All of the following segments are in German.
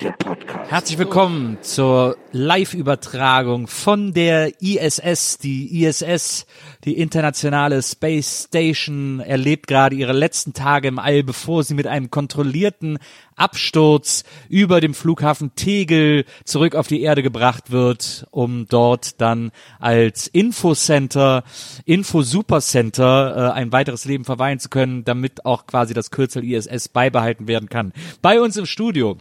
Der Podcast. Herzlich willkommen zur Live-Übertragung von der ISS. Die ISS, die internationale Space Station, erlebt gerade ihre letzten Tage im All, bevor sie mit einem kontrollierten Absturz über dem Flughafen Tegel zurück auf die Erde gebracht wird, um dort dann als Infocenter, Info-Supercenter äh, ein weiteres Leben verweilen zu können, damit auch quasi das Kürzel ISS beibehalten werden kann. Bei uns im Studio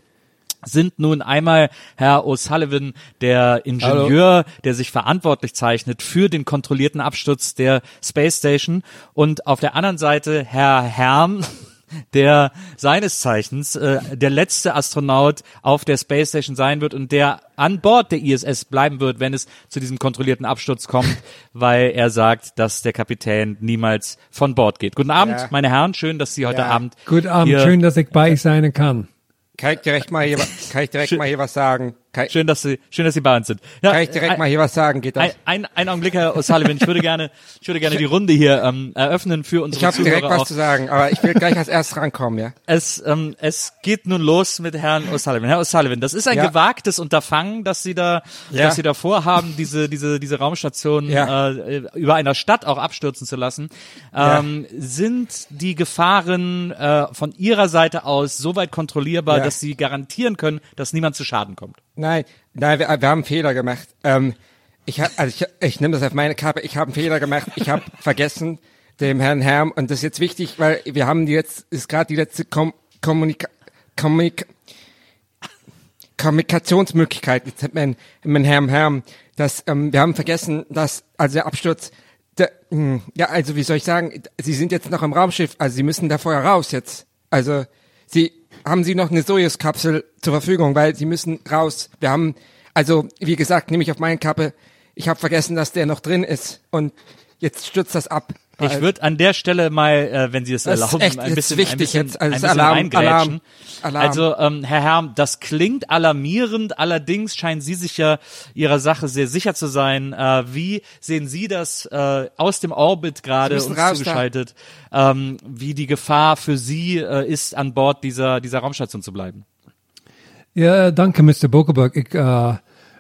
sind nun einmal Herr O'Sullivan, der Ingenieur, der sich verantwortlich zeichnet für den kontrollierten Absturz der Space Station und auf der anderen Seite Herr Herm, der seines Zeichens äh, der letzte Astronaut auf der Space Station sein wird und der an Bord der ISS bleiben wird, wenn es zu diesem kontrollierten Absturz kommt, weil er sagt, dass der Kapitän niemals von Bord geht. Guten Abend, Ja. meine Herren, schön, dass Sie heute Ja. Abend Guten Abend, hier schön, dass ich bei euch sein kann. Kann ich direkt mal hier, kann ich direkt mal hier was sagen? Ich- Schön, dass Sie, schön, dass Sie bei uns sind. Ja, kann ich direkt ein, mal hier was sagen? Geht das? ein, ein, ein Augenblick, Herr O'Sullivan. Ich würde gerne, ich würde gerne die Runde hier ähm, eröffnen für unsere Ich habe direkt was auch. zu sagen, aber ich will gleich als erstes rankommen, ja? Es, ähm, es geht nun los mit Herrn O'Sullivan. Herr O'Sullivan, das ist ein Ja. gewagtes Unterfangen, dass Sie da, Ja. dass Sie da vorhaben, diese, diese, diese Raumstation Ja. äh, über einer Stadt auch abstürzen zu lassen. Ähm, Sind die Gefahren äh, von Ihrer Seite aus so weit kontrollierbar, dass Sie garantieren können, dass niemand zu Schaden kommt? Nein, nein, wir, wir haben einen Fehler gemacht. Ähm, ich, ha- also ich, ich nehme das auf meine Kappe. Ich habe einen Fehler gemacht. Ich habe vergessen, dem Herrn Herm, und das ist jetzt wichtig, weil wir haben die jetzt, ist gerade die letzte Kom Kommunika Kommunik Kommunikationsmöglichkeit mit, mit, mit Herrn Herm. dass ähm, wir haben vergessen, dass also der Absturz, der, mh, ja, also wie soll ich sagen, Sie sind jetzt noch im Raumschiff, also Sie müssen da vorher raus jetzt. Also Sie haben Sie noch eine Sojus-Kapsel zur Verfügung, weil Sie müssen raus. Wir haben, also wie gesagt, nehme ich auf meine Kappe. Ich habe vergessen, dass der noch drin ist und jetzt stürzt das ab. Ich würde an der Stelle mal, äh, wenn Sie es Das erlauben, echt ein bisschen, wichtig ein bisschen, jetzt. Also ein Alarm, reingrätschen. Alarm, Alarm. Also, ähm, Herr Herm, das klingt alarmierend. Allerdings scheinen Sie sich ja Ihrer Sache sehr sicher zu sein. Äh, wie sehen Sie das äh, aus dem Orbit gerade uns zugeschaltet, ähm, wie die Gefahr für Sie äh, ist, an Bord dieser, dieser Raumstation zu bleiben? Ja, danke, Mr. Bokeberg. Ich äh,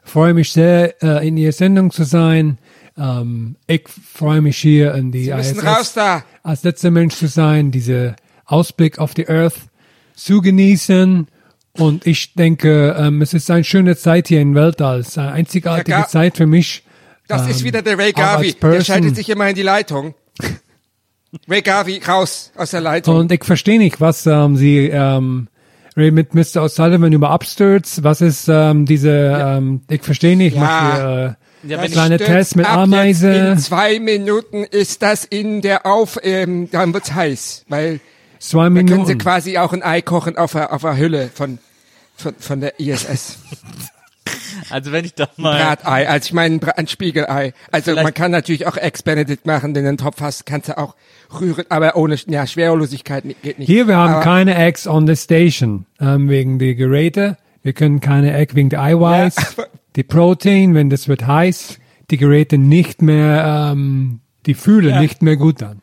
freue mich sehr, äh, in Ihrer Sendung zu sein. Ähm, ich freue mich hier in die Sie ISS raus da. als letzter Mensch zu sein, diese Ausblick auf die Earth zu genießen. Und ich denke, ähm, es ist eine schöne Zeit hier im Weltall. Es ist eine einzigartige Ja, Zeit für mich. Das ist Ähm, wieder der Ray Garvey. Der schaltet sich immer in die Leitung. Ray Garvey, raus aus der Leitung. Und ich verstehe nicht, was ähm, Sie ähm, mit Mr. O'Sullivan über Absturz. Was ist ähm, diese, ähm, ich verstehe nicht, Ja. macht ihr, Ja, wenn kleine Test mit Ameise. In zwei Minuten ist das in der Auf, ähm, dann wird's heiß, weil Zwei da können Sie Minuten. quasi auch ein Ei kochen auf der, auf der Hülle von, von, von der ISS. Also wenn ich da mal Bratei, also ich meine ein ein Spiegelei. Also Vielleicht- man kann natürlich auch Ex Benedict machen, wenn du einen Topf hast, kannst du auch rühren, aber ohne, ja, Schwerelosigkeit geht nicht. Hier, wir haben aber, keine Eggs on the station ähm, wegen der Geräte. Wir können keine Egg wegen der Eiweiß, Ja, die Protein, wenn das wird heiß, die Geräte nicht mehr, ähm, die fühlen Ja. nicht mehr gut an.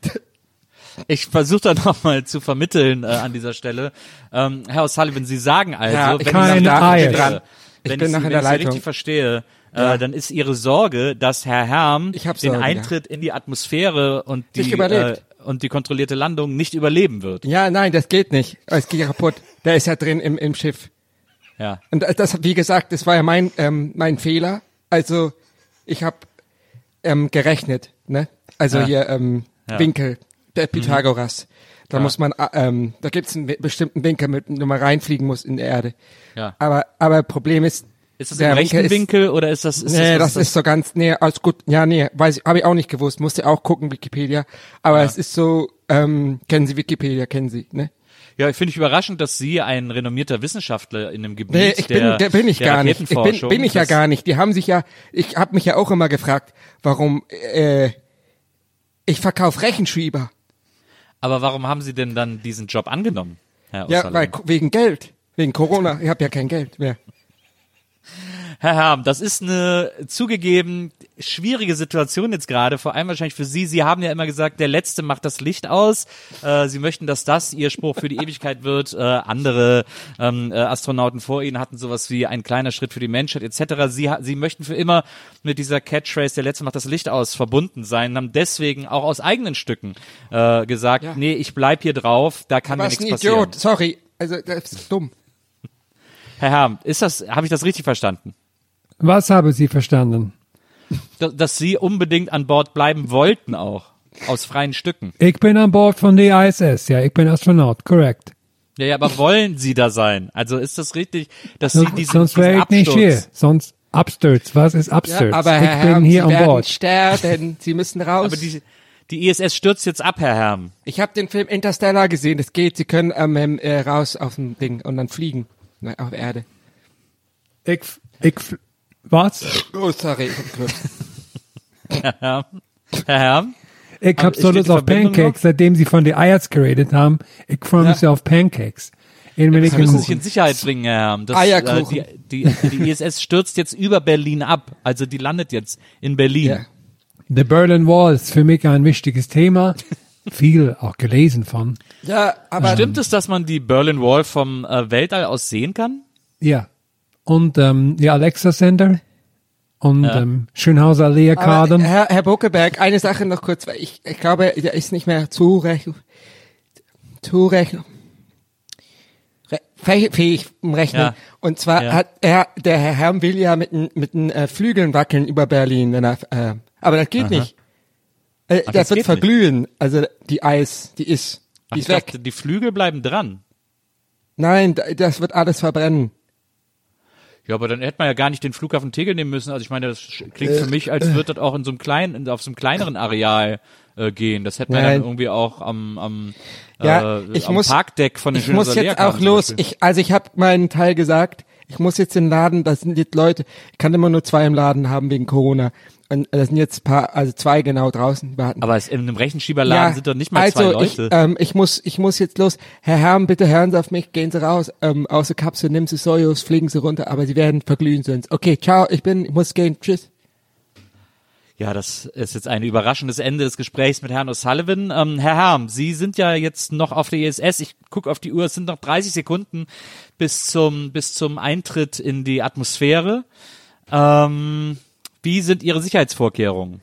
ich versuche da nochmal zu vermitteln äh, an dieser Stelle. Ähm, Herr O'Sullivan, Sie sagen also, Ja, wenn ich keine ich Sie Eier. richtig dran. Ich wenn bin ich, Sie, wenn der ich Sie Leitung. richtig verstehe, Ja. äh, dann ist Ihre Sorge, dass Herr Herm Ich hab den Sorge, ja. Eintritt in die Atmosphäre und die, äh, und die kontrollierte Landung nicht überleben wird. Ja, nein, das geht nicht. Es geht ja kaputt. Der ist ja drin im, im Schiff. Ja. Und das, wie gesagt, das war ja mein, ähm, mein Fehler. Also, ich habe ähm, gerechnet, ne? Also Ja. hier ähm, Ja. Mhm. Winkel, der Pythagoras. Da Ja. muss man, äh, ähm, da gibt's einen bestimmten Winkel, mit dem man reinfliegen muss in die Erde. Ja. Aber, aber Problem ist, Ist das der im rechten Winkel ist- Winkel oder ist das? Ist nee, was das ist so ganz, nee, alles gut. Ja, nee, weiß ich, habe ich auch nicht gewusst. Musste auch gucken, Wikipedia. Aber es ist so, ähm, kennen Sie Wikipedia, kennen Sie, ne? Ja, ich finde ich überraschend, dass Sie ein renommierter Wissenschaftler in dem Gebiet Nee, ich der, bin, der bin ich der gar nicht. Ich bin, bin ich ja gar nicht. Die haben sich ja, ich habe mich ja auch immer gefragt, warum äh, ich verkaufe Rechenschieber. Aber warum haben Sie denn dann diesen Job angenommen, Herr Ja, weil wegen Geld, wegen Corona. Ich habe ja kein Geld mehr. Herr Herm, das ist eine zugegeben schwierige Situation jetzt gerade, vor allem wahrscheinlich für Sie. Sie haben ja immer gesagt, der Letzte macht das Licht aus. Äh, Sie möchten, dass das Ihr Spruch für die Ewigkeit wird. Äh, andere ähm, äh, Astronauten vor Ihnen hatten sowas wie ein kleiner Schritt für die Menschheit etc. Sie, Sie möchten für immer mit dieser Catchphrase, der Letzte macht das Licht aus, verbunden sein, haben deswegen auch aus eigenen Stücken äh, gesagt, Ja. nee, ich bleib hier drauf, da kann ein nichts passieren. Idiot. Sorry. Also das ist dumm. Herr Herm, ist das, habe ich das richtig verstanden? Was haben Sie verstanden? dass, dass sie unbedingt an Bord bleiben wollten auch. Aus freien Stücken. Ich bin an Bord von der ISS. Ja, ich bin Astronaut, korrekt. Ja, ja, aber wollen sie da sein? Also ist das richtig, dass sie diesen, sonst wäre ich nicht hier. Sonst Absturz. Was ist Absturz? aber ich Herr bin Herm, hier Sie an werden Bord. sterben. Sie müssen raus. aber die, die ISS stürzt jetzt ab, Herr Herm. ich habe den Film Interstellar gesehen. Das geht. Sie können ähm, ähm, äh, raus auf dem Ding und dann fliegen Na, auf Erde. Ich, ich, was? Oh, sorry. Ich hab. Herr. Herr? Ich hab so Lust auf Pancakes, seitdem Sie von der IATS geredet haben. Ich freue mich Ja. auf Pancakes. In Sie müssen sich in. Sicherheit bringen, Herr Herm. Das, Eierkuchen. Äh, die, die, die ISS stürzt jetzt über Berlin ab. Also die landet jetzt in Berlin. Ja. The Berlin Wall ist für mich ein wichtiges Thema. Viel auch gelesen von. Ja, aber Stimmt es, dass man die Berlin Wall vom äh, Weltall aus sehen kann? Ja. Und ähm, die Alexa Center und Ja. ähm, Schönhauser Arkaden. Herr, Herr Buckeberg, eine Sache noch kurz, weil ich, ich glaube, der ist nicht mehr re- fäh- fähig im Rechnen. Ja. Und zwar Ja. hat er, der Herr Herm will ja mit den mit den äh, Flügeln wackeln über Berlin, wenn er, äh, aber das geht nicht. Äh, Ach, das das wird verglühen, also die Eis, die ist, Ach, die ich ist weg. dachte, die Flügel bleiben dran. Nein, da- das wird alles verbrennen. Ja, aber dann hätte man ja gar nicht den Flughafen Tegel nehmen müssen. Also ich meine, das klingt für mich, als würde das auch in so einem kleinen, auf so einem kleineren Areal äh, gehen. Das hätte man Nein. dann irgendwie auch am, am, Ja, äh, ich am muss, Parkdeck von den ich muss jetzt auch los. Ich, also ich habe meinen Teil gesagt. Ich muss jetzt den Laden. Das sind jetzt Leute. Ich kann immer nur zwei im Laden haben wegen Corona. Und das sind jetzt paar, also zwei genau draußen warten. aber in einem Rechenschieberladen sind doch nicht mal also zwei Leute. Ich, ähm, ich muss, ich muss jetzt los. Herr Herm, bitte hören Sie auf mich, gehen Sie raus. Ähm, aus der Kapsel, nehmen Sie Sojus, fliegen Sie runter, aber Sie werden verglühen sonst. Okay, ciao, ich bin, ich muss gehen, tschüss. Ja, das ist jetzt ein überraschendes Ende des Gesprächs mit Herrn O'Sullivan. Ähm, Herr Herm, Sie sind ja jetzt noch auf der ISS. Ich gucke auf die Uhr, es sind noch 30 Sekunden bis zum, bis zum Eintritt in die Atmosphäre. Ähm, wie sind Ihre Sicherheitsvorkehrungen?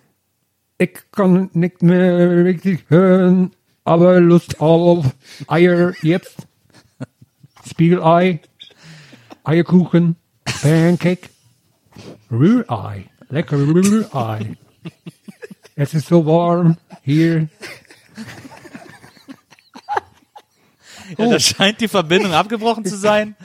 Ich kann nicht mehr richtig hören, aber Lust auf Eier jetzt. Spiegelei, Eierkuchen, Pancake, Rührei, lecker Rührei. Es ist so warm hier. Ja, da scheint die Verbindung abgebrochen zu sein.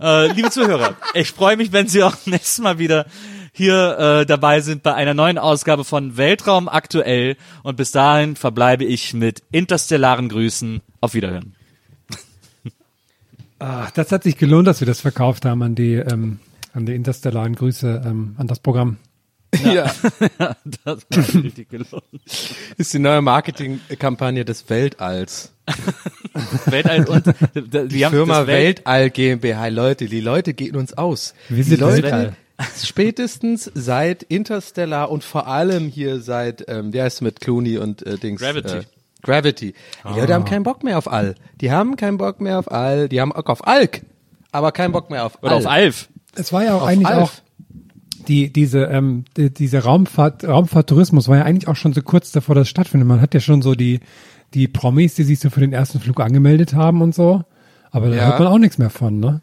Äh, liebe Zuhörer, ich freue mich, wenn Sie auch nächstes Mal wieder hier äh, dabei sind bei einer neuen Ausgabe von Weltraum aktuell. Und bis dahin verbleibe ich mit interstellaren Grüßen. Auf Wiederhören. Ach, das hat sich gelohnt, dass wir das verkauft haben an die, ähm, an die interstellaren Grüße, ähm, an das Programm. Ja, Das war richtig gelohnt. ist die neue Marketingkampagne des Weltalls. Weltall und die, Die haben Firma Weltall GmbH. Leute, die Leute gehen uns aus. Wir die sind Leute, Weltall. spätestens seit Interstellar und vor allem hier seit, ähm, wie heißt es mit Clooney und äh, Dings? Gravity. Äh, Gravity. Die Leute haben keinen Bock mehr auf All. Die haben keinen Bock mehr auf All. Die haben Bock auf Alk, aber keinen Bock mehr auf Oder All. auf Alf. Es war ja auch Auf eigentlich Alf. auch die diese ähm, die, diese Raumfahrt Raumfahrttourismus war ja eigentlich auch schon so kurz davor, dass es stattfindet. Man hat ja schon so die die Promis, die sich so für den ersten Flug angemeldet haben und so. Aber da Ja. hört man auch nichts mehr von, ne?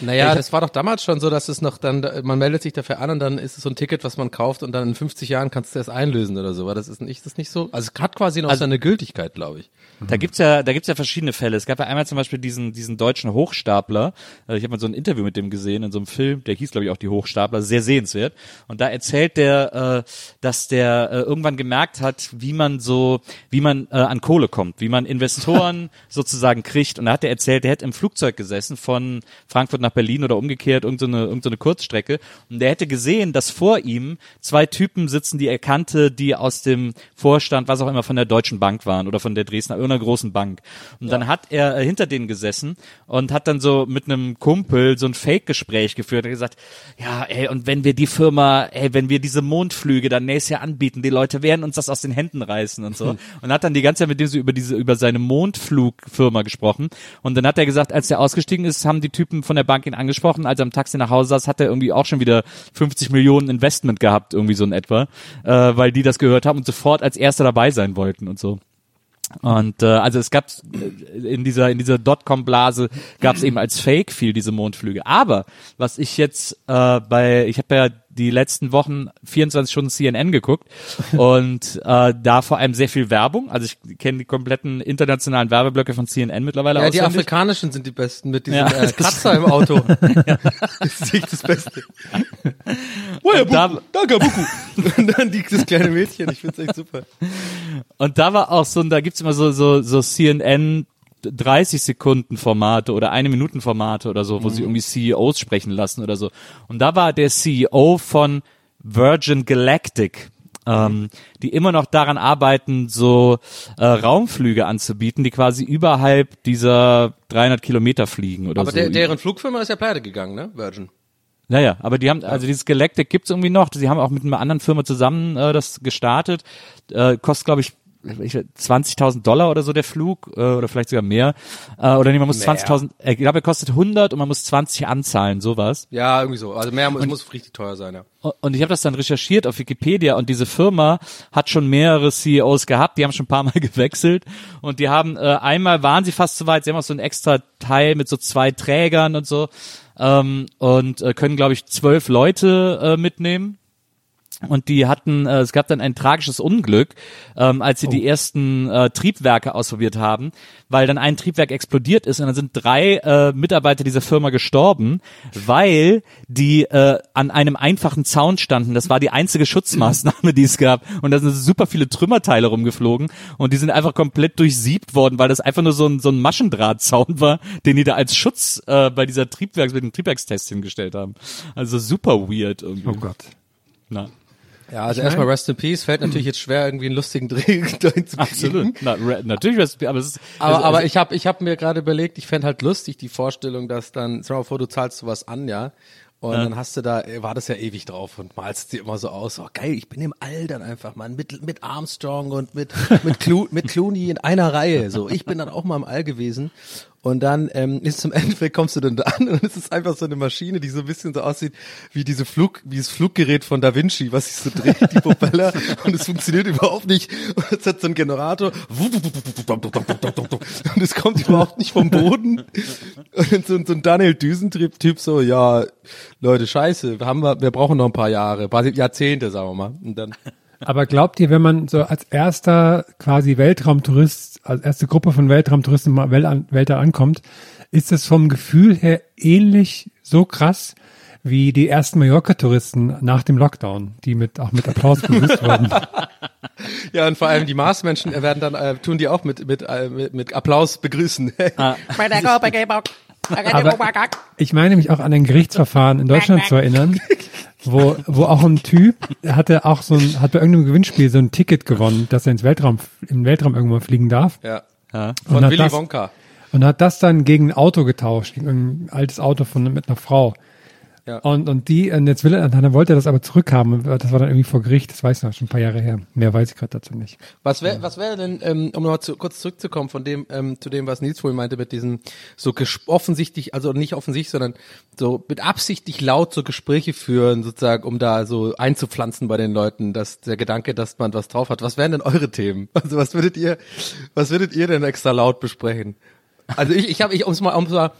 Naja, das war doch damals schon so, dass es noch dann, man meldet sich dafür an und dann ist es so ein Ticket, was man kauft und dann in 50 Jahren kannst du es einlösen oder so. Aber das ist nicht, das ist nicht so. Also es hat quasi noch Also- seine Gültigkeit, glaube ich. Da gibt's ja, da gibt's ja verschiedene Fälle. Es gab ja einmal zum Beispiel diesen, diesen deutschen Hochstapler. Äh, Ich habe mal so ein Interview mit dem gesehen in so einem Film. Der hieß, glaube ich, auch die Hochstapler. Sehr sehenswert. Und da erzählt der, äh, dass der äh, irgendwann gemerkt hat, wie man so, wie man äh, an Kohle kommt, wie man Investoren sozusagen kriegt. Und da hat er erzählt, der hätte im Flugzeug gesessen von Frankfurt nach Berlin oder umgekehrt, irgendeine, irgendeine Kurzstrecke. Und der hätte gesehen, dass vor ihm zwei Typen sitzen, die er kannte, die aus dem Vorstand, was auch immer, von der Deutschen Bank waren oder von der Dresdner, irgendeiner großen Bank. Und dann hat er äh, hinter denen gesessen und hat dann so mit einem Kumpel so ein Fake-Gespräch geführt. Er hat gesagt, ja, ey, und wenn wir die Firma, ey, wenn wir diese Mondflüge dann nächstes Jahr anbieten, die Leute werden uns das aus den Händen reißen und so. Und hat dann die ganze Zeit mit dem so über diese, über seine Mondflugfirma gesprochen. Und dann hat er gesagt, als er ausgestiegen ist, haben die Typen von der Bank ihn angesprochen. Als er am Taxi nach Hause saß, hat er irgendwie auch schon wieder 50 Millionen Investment gehabt, irgendwie so in etwa, äh, weil die das gehört haben und sofort als Erster dabei sein wollten und so. Und äh, also es gab in dieser in dieser Dotcom-Blase gab es eben als Fake viel diese Mondflüge. Aber was ich jetzt äh, bei ich habe ja die letzten Wochen 24 Stunden CNN geguckt und äh, da vor allem sehr viel Werbung. Also ich kenne die kompletten internationalen Werbeblöcke von CNN mittlerweile Ja, die afrikanischen sind die besten mit diesem Ja, äh, Kratzer im Auto. Das ist echt das Beste. Und da, Danke, Buku. Und dann die, das kleine Mädchen, ich find's echt super. Und da war auch so, da gibt's immer so, so, so CNN 30 Sekunden Formate oder eine Minuten Formate oder so, wo sie irgendwie CEOs sprechen lassen oder so. Und da war der CEO von Virgin Galactic, ähm, die immer noch daran arbeiten, so äh, Raumflüge anzubieten, die quasi überhalb dieser 300 Kilometer fliegen oder Aber so. der, deren Flugfirma ist ja pleite gegangen, ne? Virgin. Naja, aber die haben, also dieses Galactic gibt's irgendwie noch. Sie haben auch mit einer anderen Firma zusammen äh, das gestartet. Äh, kostet, glaube ich- 20.000 Dollar oder so der Flug äh, oder vielleicht sogar mehr. Äh, oder nee, man muss Mehr. 20.000, äh, ich glaube, er kostet 100 und man muss 20 anzahlen, sowas. Ja, irgendwie so. Also mehr, es muss richtig teuer sein, ja. Und ich habe das dann recherchiert auf Wikipedia und diese Firma hat schon mehrere CEOs gehabt, die haben schon ein paar Mal gewechselt und die haben äh, einmal waren sie fast so weit, sie haben auch so ein extra Teil mit so zwei Trägern und so ähm, und äh, können glaube ich zwölf Leute äh, mitnehmen. Und die hatten, äh, es gab dann ein tragisches Unglück, ähm, als sie die ersten äh, Triebwerke ausprobiert haben, weil dann ein Triebwerk explodiert ist und dann sind drei äh, Mitarbeiter dieser Firma gestorben, weil die äh, an einem einfachen Zaun standen. Das war die einzige Schutzmaßnahme, die es gab. Und da sind super viele Trümmerteile rumgeflogen und die sind einfach komplett durchsiebt worden, weil das einfach nur so ein, so ein Maschendrahtzaun war, den die da als Schutz äh, bei dieser Triebwerks, mit dem Triebwerkstest hingestellt haben. Also super weird irgendwie. Oh Gott. Na. Ja, also erstmal Rest in Peace. Fällt natürlich jetzt schwer, irgendwie einen lustigen Dreh dahin zu kriegen. Absolut. Na, re- natürlich, was- aber es ist, Aber, also, aber also, ich habe ich hab mir gerade überlegt, ich fänd halt lustig die Vorstellung, dass dann, dir mal vor, du zahlst sowas an, ja, und dann hast du da, äh, war das ja ewig drauf und malst dir immer so aus, oh geil, ich bin im All dann einfach, Mann, mit, mit Armstrong und mit, mit, Clo mit Clooney in einer Reihe, so. Ich bin dann auch mal im All gewesen und dann ähm, ist zum Endeffekt kommst du dann da an und es ist einfach so eine Maschine, die so ein bisschen so aussieht wie diese Flug, wie das Fluggerät von Da Vinci, was sich so dreht, die Propeller. Und es funktioniert überhaupt nicht. Und es hat so einen Generator. Und es kommt überhaupt nicht vom Boden. Und so, so ein Daniel Düsentrieb-Typ so, ja, Leute, scheiße, wir haben wir, wir brauchen noch ein paar Jahre, ein paar Jahrzehnte, sagen wir mal. Und dann, Aber glaubt ihr, wenn man so als erster quasi Weltraumtourist, als erste Gruppe von Weltraumtouristen im Wel- Weltall ankommt, ist es vom Gefühl her ähnlich so krass wie die ersten Mallorca-Touristen nach dem Lockdown, die mit auch mit Applaus begrüßt wurden. ja, und vor allem die Marsmenschen werden dann, äh, tun die auch mit, mit, äh, mit, mit Applaus begrüßen. Aber ich meine mich auch an ein Gerichtsverfahren in Deutschland zu erinnern, wo, wo auch ein Typ hatte auch so ein, hat bei irgendeinem Gewinnspiel so ein Ticket gewonnen, dass er ins Weltraum, im Weltraum irgendwann fliegen darf. ja. ja. Von Und hat Willy das- Wonka. Und hat das dann gegen ein Auto getauscht, gegen ein altes Auto von, mit einer Frau. Ja. Und, und die, und jetzt will er, dann wollte er das aber zurückhaben. Das war dann irgendwie vor Gericht, das weiß ich noch, schon ein paar Jahre her. Mehr weiß ich gerade dazu nicht. Was wäre, was wäre denn, ähm, um nochmal zu, kurz zurückzukommen von dem, ähm, zu dem, was Nils vorhin meinte, mit diesen so offensichtlich, also nicht offensichtlich, sondern so mit absichtlich laut so Gespräche führen, sozusagen, um da so einzupflanzen bei den Leuten, dass der Gedanke, dass man was drauf hat. Was wären denn eure Themen? Also was würdet ihr, was würdet ihr denn extra laut besprechen? Also ich, ich habe, ich um's mal, um's mal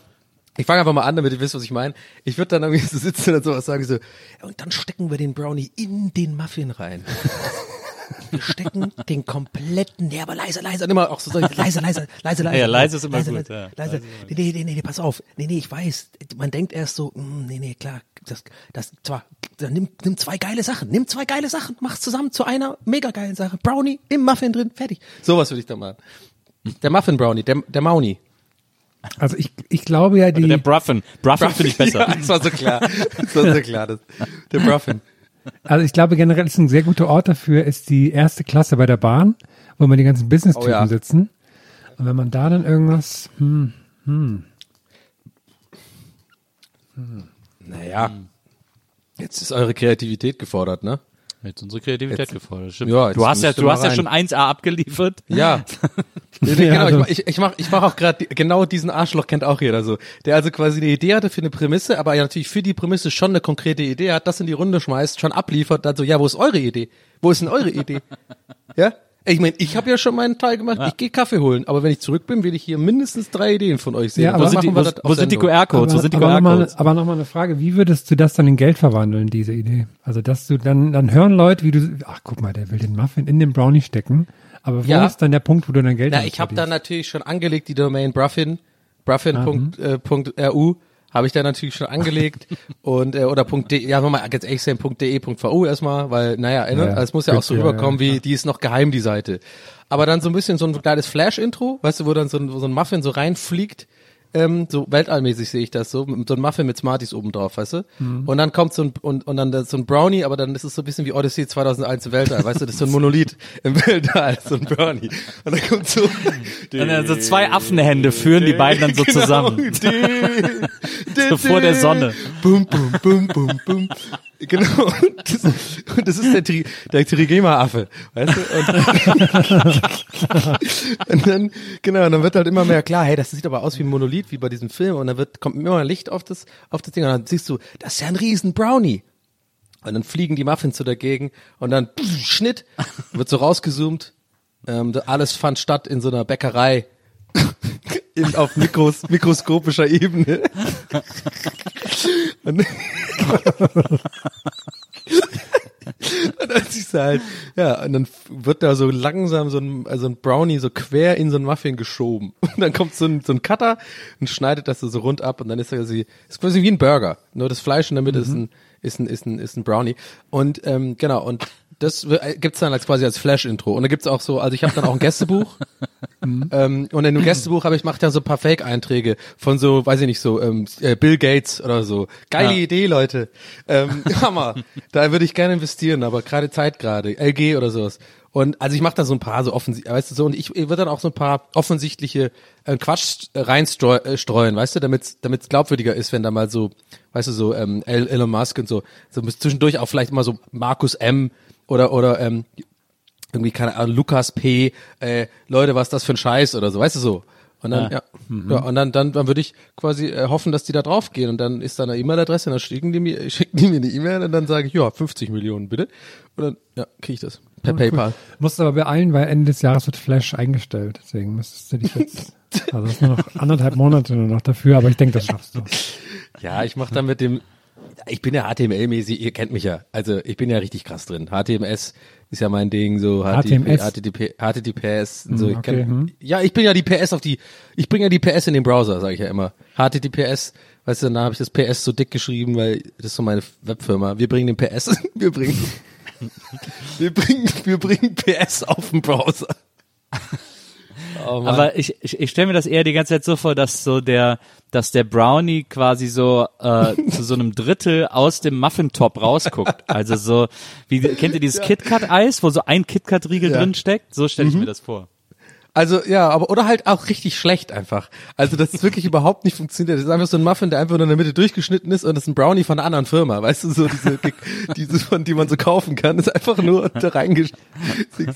ich fange einfach mal an, damit ihr wisst, was ich meine. Ich würde dann irgendwie so sitzen und sowas sagen, so, und dann stecken wir den Brownie in den Muffin rein. Wir stecken den kompletten, nee, aber leise, leise, und immer auch so, so leise, leise, leise, leise. Ja, leise ist immer leise, gut, Leise, ja. leise. Nee, nee, nee, nee, pass auf. Nee, nee, ich weiß. Man denkt erst so, mm, nee, nee, klar, das, das, zwar, dann nimm, nimm zwei geile Sachen, nimm zwei geile Sachen, mach's zusammen zu einer mega geilen Sache. Brownie im Muffin drin, fertig. Sowas würde ich da machen. Der Muffin Brownie, der, der Mauni. Also ich, ich glaube ja, die, Der Bruffin. Bruffin finde ich besser. Ja, das war so klar. Das war so klar. Das, der Bruffin. also ich glaube generell ist ein sehr guter Ort dafür, ist die erste Klasse bei der Bahn, wo man die ganzen Business-Typen Oh ja. sitzen. Und wenn man da dann irgendwas, hm, Naja. Jetzt ist eure Kreativität gefordert, ne? Jetzt unsere Kreativität gefordert. Stimmt. Ja, jetzt du hast ja, du hast ja schon 1A abgeliefert. Ja. Genau, also- ich, mach- ich, ich mache ich mach auch gerade genau diesen Arschloch kennt auch jeder so, der also quasi eine Idee hatte für eine Prämisse, aber ja natürlich für die Prämisse schon eine konkrete Idee hat, das in die Runde schmeißt, schon abliefert, dann so, ja, wo ist eure Idee? Wo ist denn eure Idee? Ja? Ich meine, ich habe ja schon meinen Teil gemacht, ich gehe Kaffee holen, aber wenn ich zurück bin, will ich hier mindestens drei Ideen von euch sehen. Ja, aber Wo sind die, wo, sind die. QR-Codes? Wo sind die aber nochmal, QR-Codes? aber nochmal eine Frage, wie würdest du das dann in Geld verwandeln, diese Idee? Also dass du dann, dann hören Leute, wie du, ach guck mal, der will den Muffin in den Brownie stecken, aber wo Ja. ist dann der Punkt, wo du dann Geld Na, ich habe da natürlich schon angelegt, die Domain Bruffin, bruffin.ru, habe ich da natürlich schon angelegt. Und äh, oder .de, ja, nochmal ganz ehrlich sein, .de.vu erstmal, weil, naja, ne, Ja, es muss ja auch so ja, rüberkommen, ja, wie, die ist noch geheim, die Seite. Aber dann so ein bisschen so ein kleines Flash-Intro, weißt du, wo dann so ein, so ein Muffin so reinfliegt, ähm, so weltallmäßig sehe ich das so, mit so ein Muffin mit Smarties oben drauf, weißt du? Mhm. Und dann kommt so ein, und, und dann so ein Brownie, aber dann ist es so ein bisschen wie Odyssey 2001 im Weltall, weißt du, das ist so ein Monolith im Weltall, so ein Brownie. Und dann kommt so, Und dann so zwei Affenhände führen die beiden dann so Genau. zusammen. so So vor der Sonne. Bum, bum, bum, bum, bum. Genau. Und das, und das ist der, Tri, der Trigema-Affe. Weißt du? Und, und dann, genau, und dann wird halt immer mehr klar, hey, das sieht aber aus wie ein Monolith, wie bei diesem Film. Und dann wird, kommt immer Licht auf das, auf das Ding. Und dann siehst du, das ist ja ein riesen Brownie. Und dann fliegen die Muffins so dagegen und dann pff, Schnitt, wird so rausgezoomt. Ähm, alles fand statt in so einer Bäckerei in, auf Mikros, mikroskopischer Ebene. Und, und dann siehst du halt, ja, und dann wird da so langsam so ein, also ein Brownie so quer in so ein Muffin geschoben. Und dann kommt so ein, so ein Cutter und schneidet das so rund ab und dann ist er quasi, ist quasi wie ein Burger. Nur das Fleisch in der Mitte ist ein, ist ein, ist ein, ist ein Brownie. Und, ähm, genau, und das äh, gibt's dann als quasi als Flash-Intro. Und da gibt's auch so, also ich habe dann auch ein Gästebuch. ähm, und in dem Gästebuch habe ich macht ja so ein paar Fake-Einträge von so, weiß ich nicht, so ähm, äh, Bill Gates oder so. Geile Ja. Idee, Leute. Ähm, Hammer. da würde ich gerne investieren, aber gerade Zeit gerade. LG oder sowas. Und also ich mache da so ein paar so offensichtlich, weißt du so, und ich, ich würde dann auch so ein paar offensichtliche äh, Quatsch reinstreuen, äh, weißt du, damit damit glaubwürdiger ist, wenn da mal so, weißt du, so ähm, El- Elon Musk und so, so zwischendurch auch vielleicht mal so Markus M oder oder ähm, irgendwie keine Ahnung, Lukas P, äh, Leute, was ist das für ein Scheiß oder so, weißt du so. Und dann, ja, ja, und dann, dann, dann würde ich quasi äh, hoffen, dass die da drauf gehen und dann ist da eine E-Mail-Adresse und dann schicken die mir, schicken die mir eine E-Mail und dann sage ich, ja, 50 Millionen bitte. Und dann, ja, kriege ich das. Per PayPal. Musst aber beeilen, weil Ende des Jahres wird Flash eingestellt. Deswegen müsstest du dich jetzt, also es ist nur noch anderthalb Monate nur noch dafür, aber ich denke, das schaffst du. Ja, ich mache dann mit dem, ich bin ja HTML-mäßig, ihr kennt mich ja. Also ich bin ja richtig krass drin. HTMS ist ja mein Ding, so HTMS? HTTP, HTTPS. und So, Hm, ich okay, kenn, hm. Ja, ich bin ja die PS auf die, ich bringe ja die PS in den Browser, sage ich ja immer. HTTPS, weißt du, dann habe ich das PS so dick geschrieben, weil das ist so meine Webfirma. Wir bringen den PS, wir bringen, wir bringen, wir bringen PS auf den Browser. Oh. Aber ich, ich, ich stelle mir das eher die ganze Zeit so vor, dass so der, dass der Brownie quasi so äh, zu so einem Drittel aus dem Muffin-Top rausguckt. Also so, wie kennt ihr dieses KitKat-Eis, wo so ein KitKat-Riegel Ja. drin steckt? So stelle ich mir das vor. Also ja, aber oder halt auch richtig schlecht einfach. Also das ist wirklich überhaupt nicht funktioniert. Das ist einfach so ein Muffin, der einfach nur in der Mitte durchgeschnitten ist und das ist ein Brownie von einer anderen Firma. Weißt du, so diese, diese von die man so kaufen kann, ist einfach nur da reingeschnitten.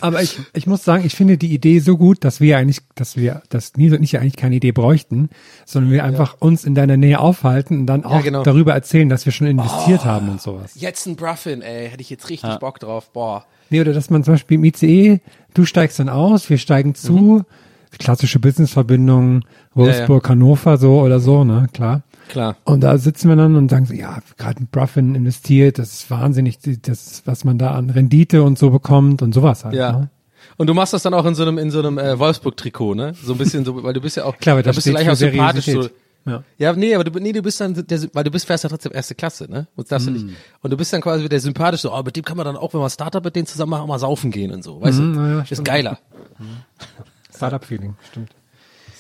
Aber ich, ich muss sagen, ich finde die Idee so gut, dass wir eigentlich, dass wir, dass Nils und ich ja eigentlich keine Idee bräuchten, sondern wir einfach uns in deiner Nähe aufhalten und dann auch genau. darüber erzählen, dass wir schon investiert haben und sowas. Jetzt ein Bruffin, ey, hätte ich jetzt richtig Bock drauf. Boah. Nee, oder dass man zum Beispiel im ICE, du steigst dann aus, wir steigen zu, klassische Businessverbindung, Wolfsburg, Hannover, so oder so, ne, klar. Klar. Und da sitzen wir dann und sagen so, ja, gerade ein Bruffin investiert, das ist wahnsinnig, das, was man da an Rendite und so bekommt und sowas halt. Ja. Ne? Und du machst das dann auch in so einem in so einem äh, Wolfsburg-Trikot, ne? So ein bisschen so, weil du bist ja auch, Klar, da bist du gleich auch sympathisch. So. Ja. ja, nee, aber du, nee, du bist dann, der, weil du bist, fährst ja trotzdem erste Klasse, ne? Und, darfst du nicht, und du bist dann quasi der sympathisch, so, oh, mit dem kann man dann auch, wenn man Startup mit denen zusammen machen, mal saufen gehen und so, weißt Mhm, du? na ja, ist stimmt. geiler. Startup-Feeling, stimmt.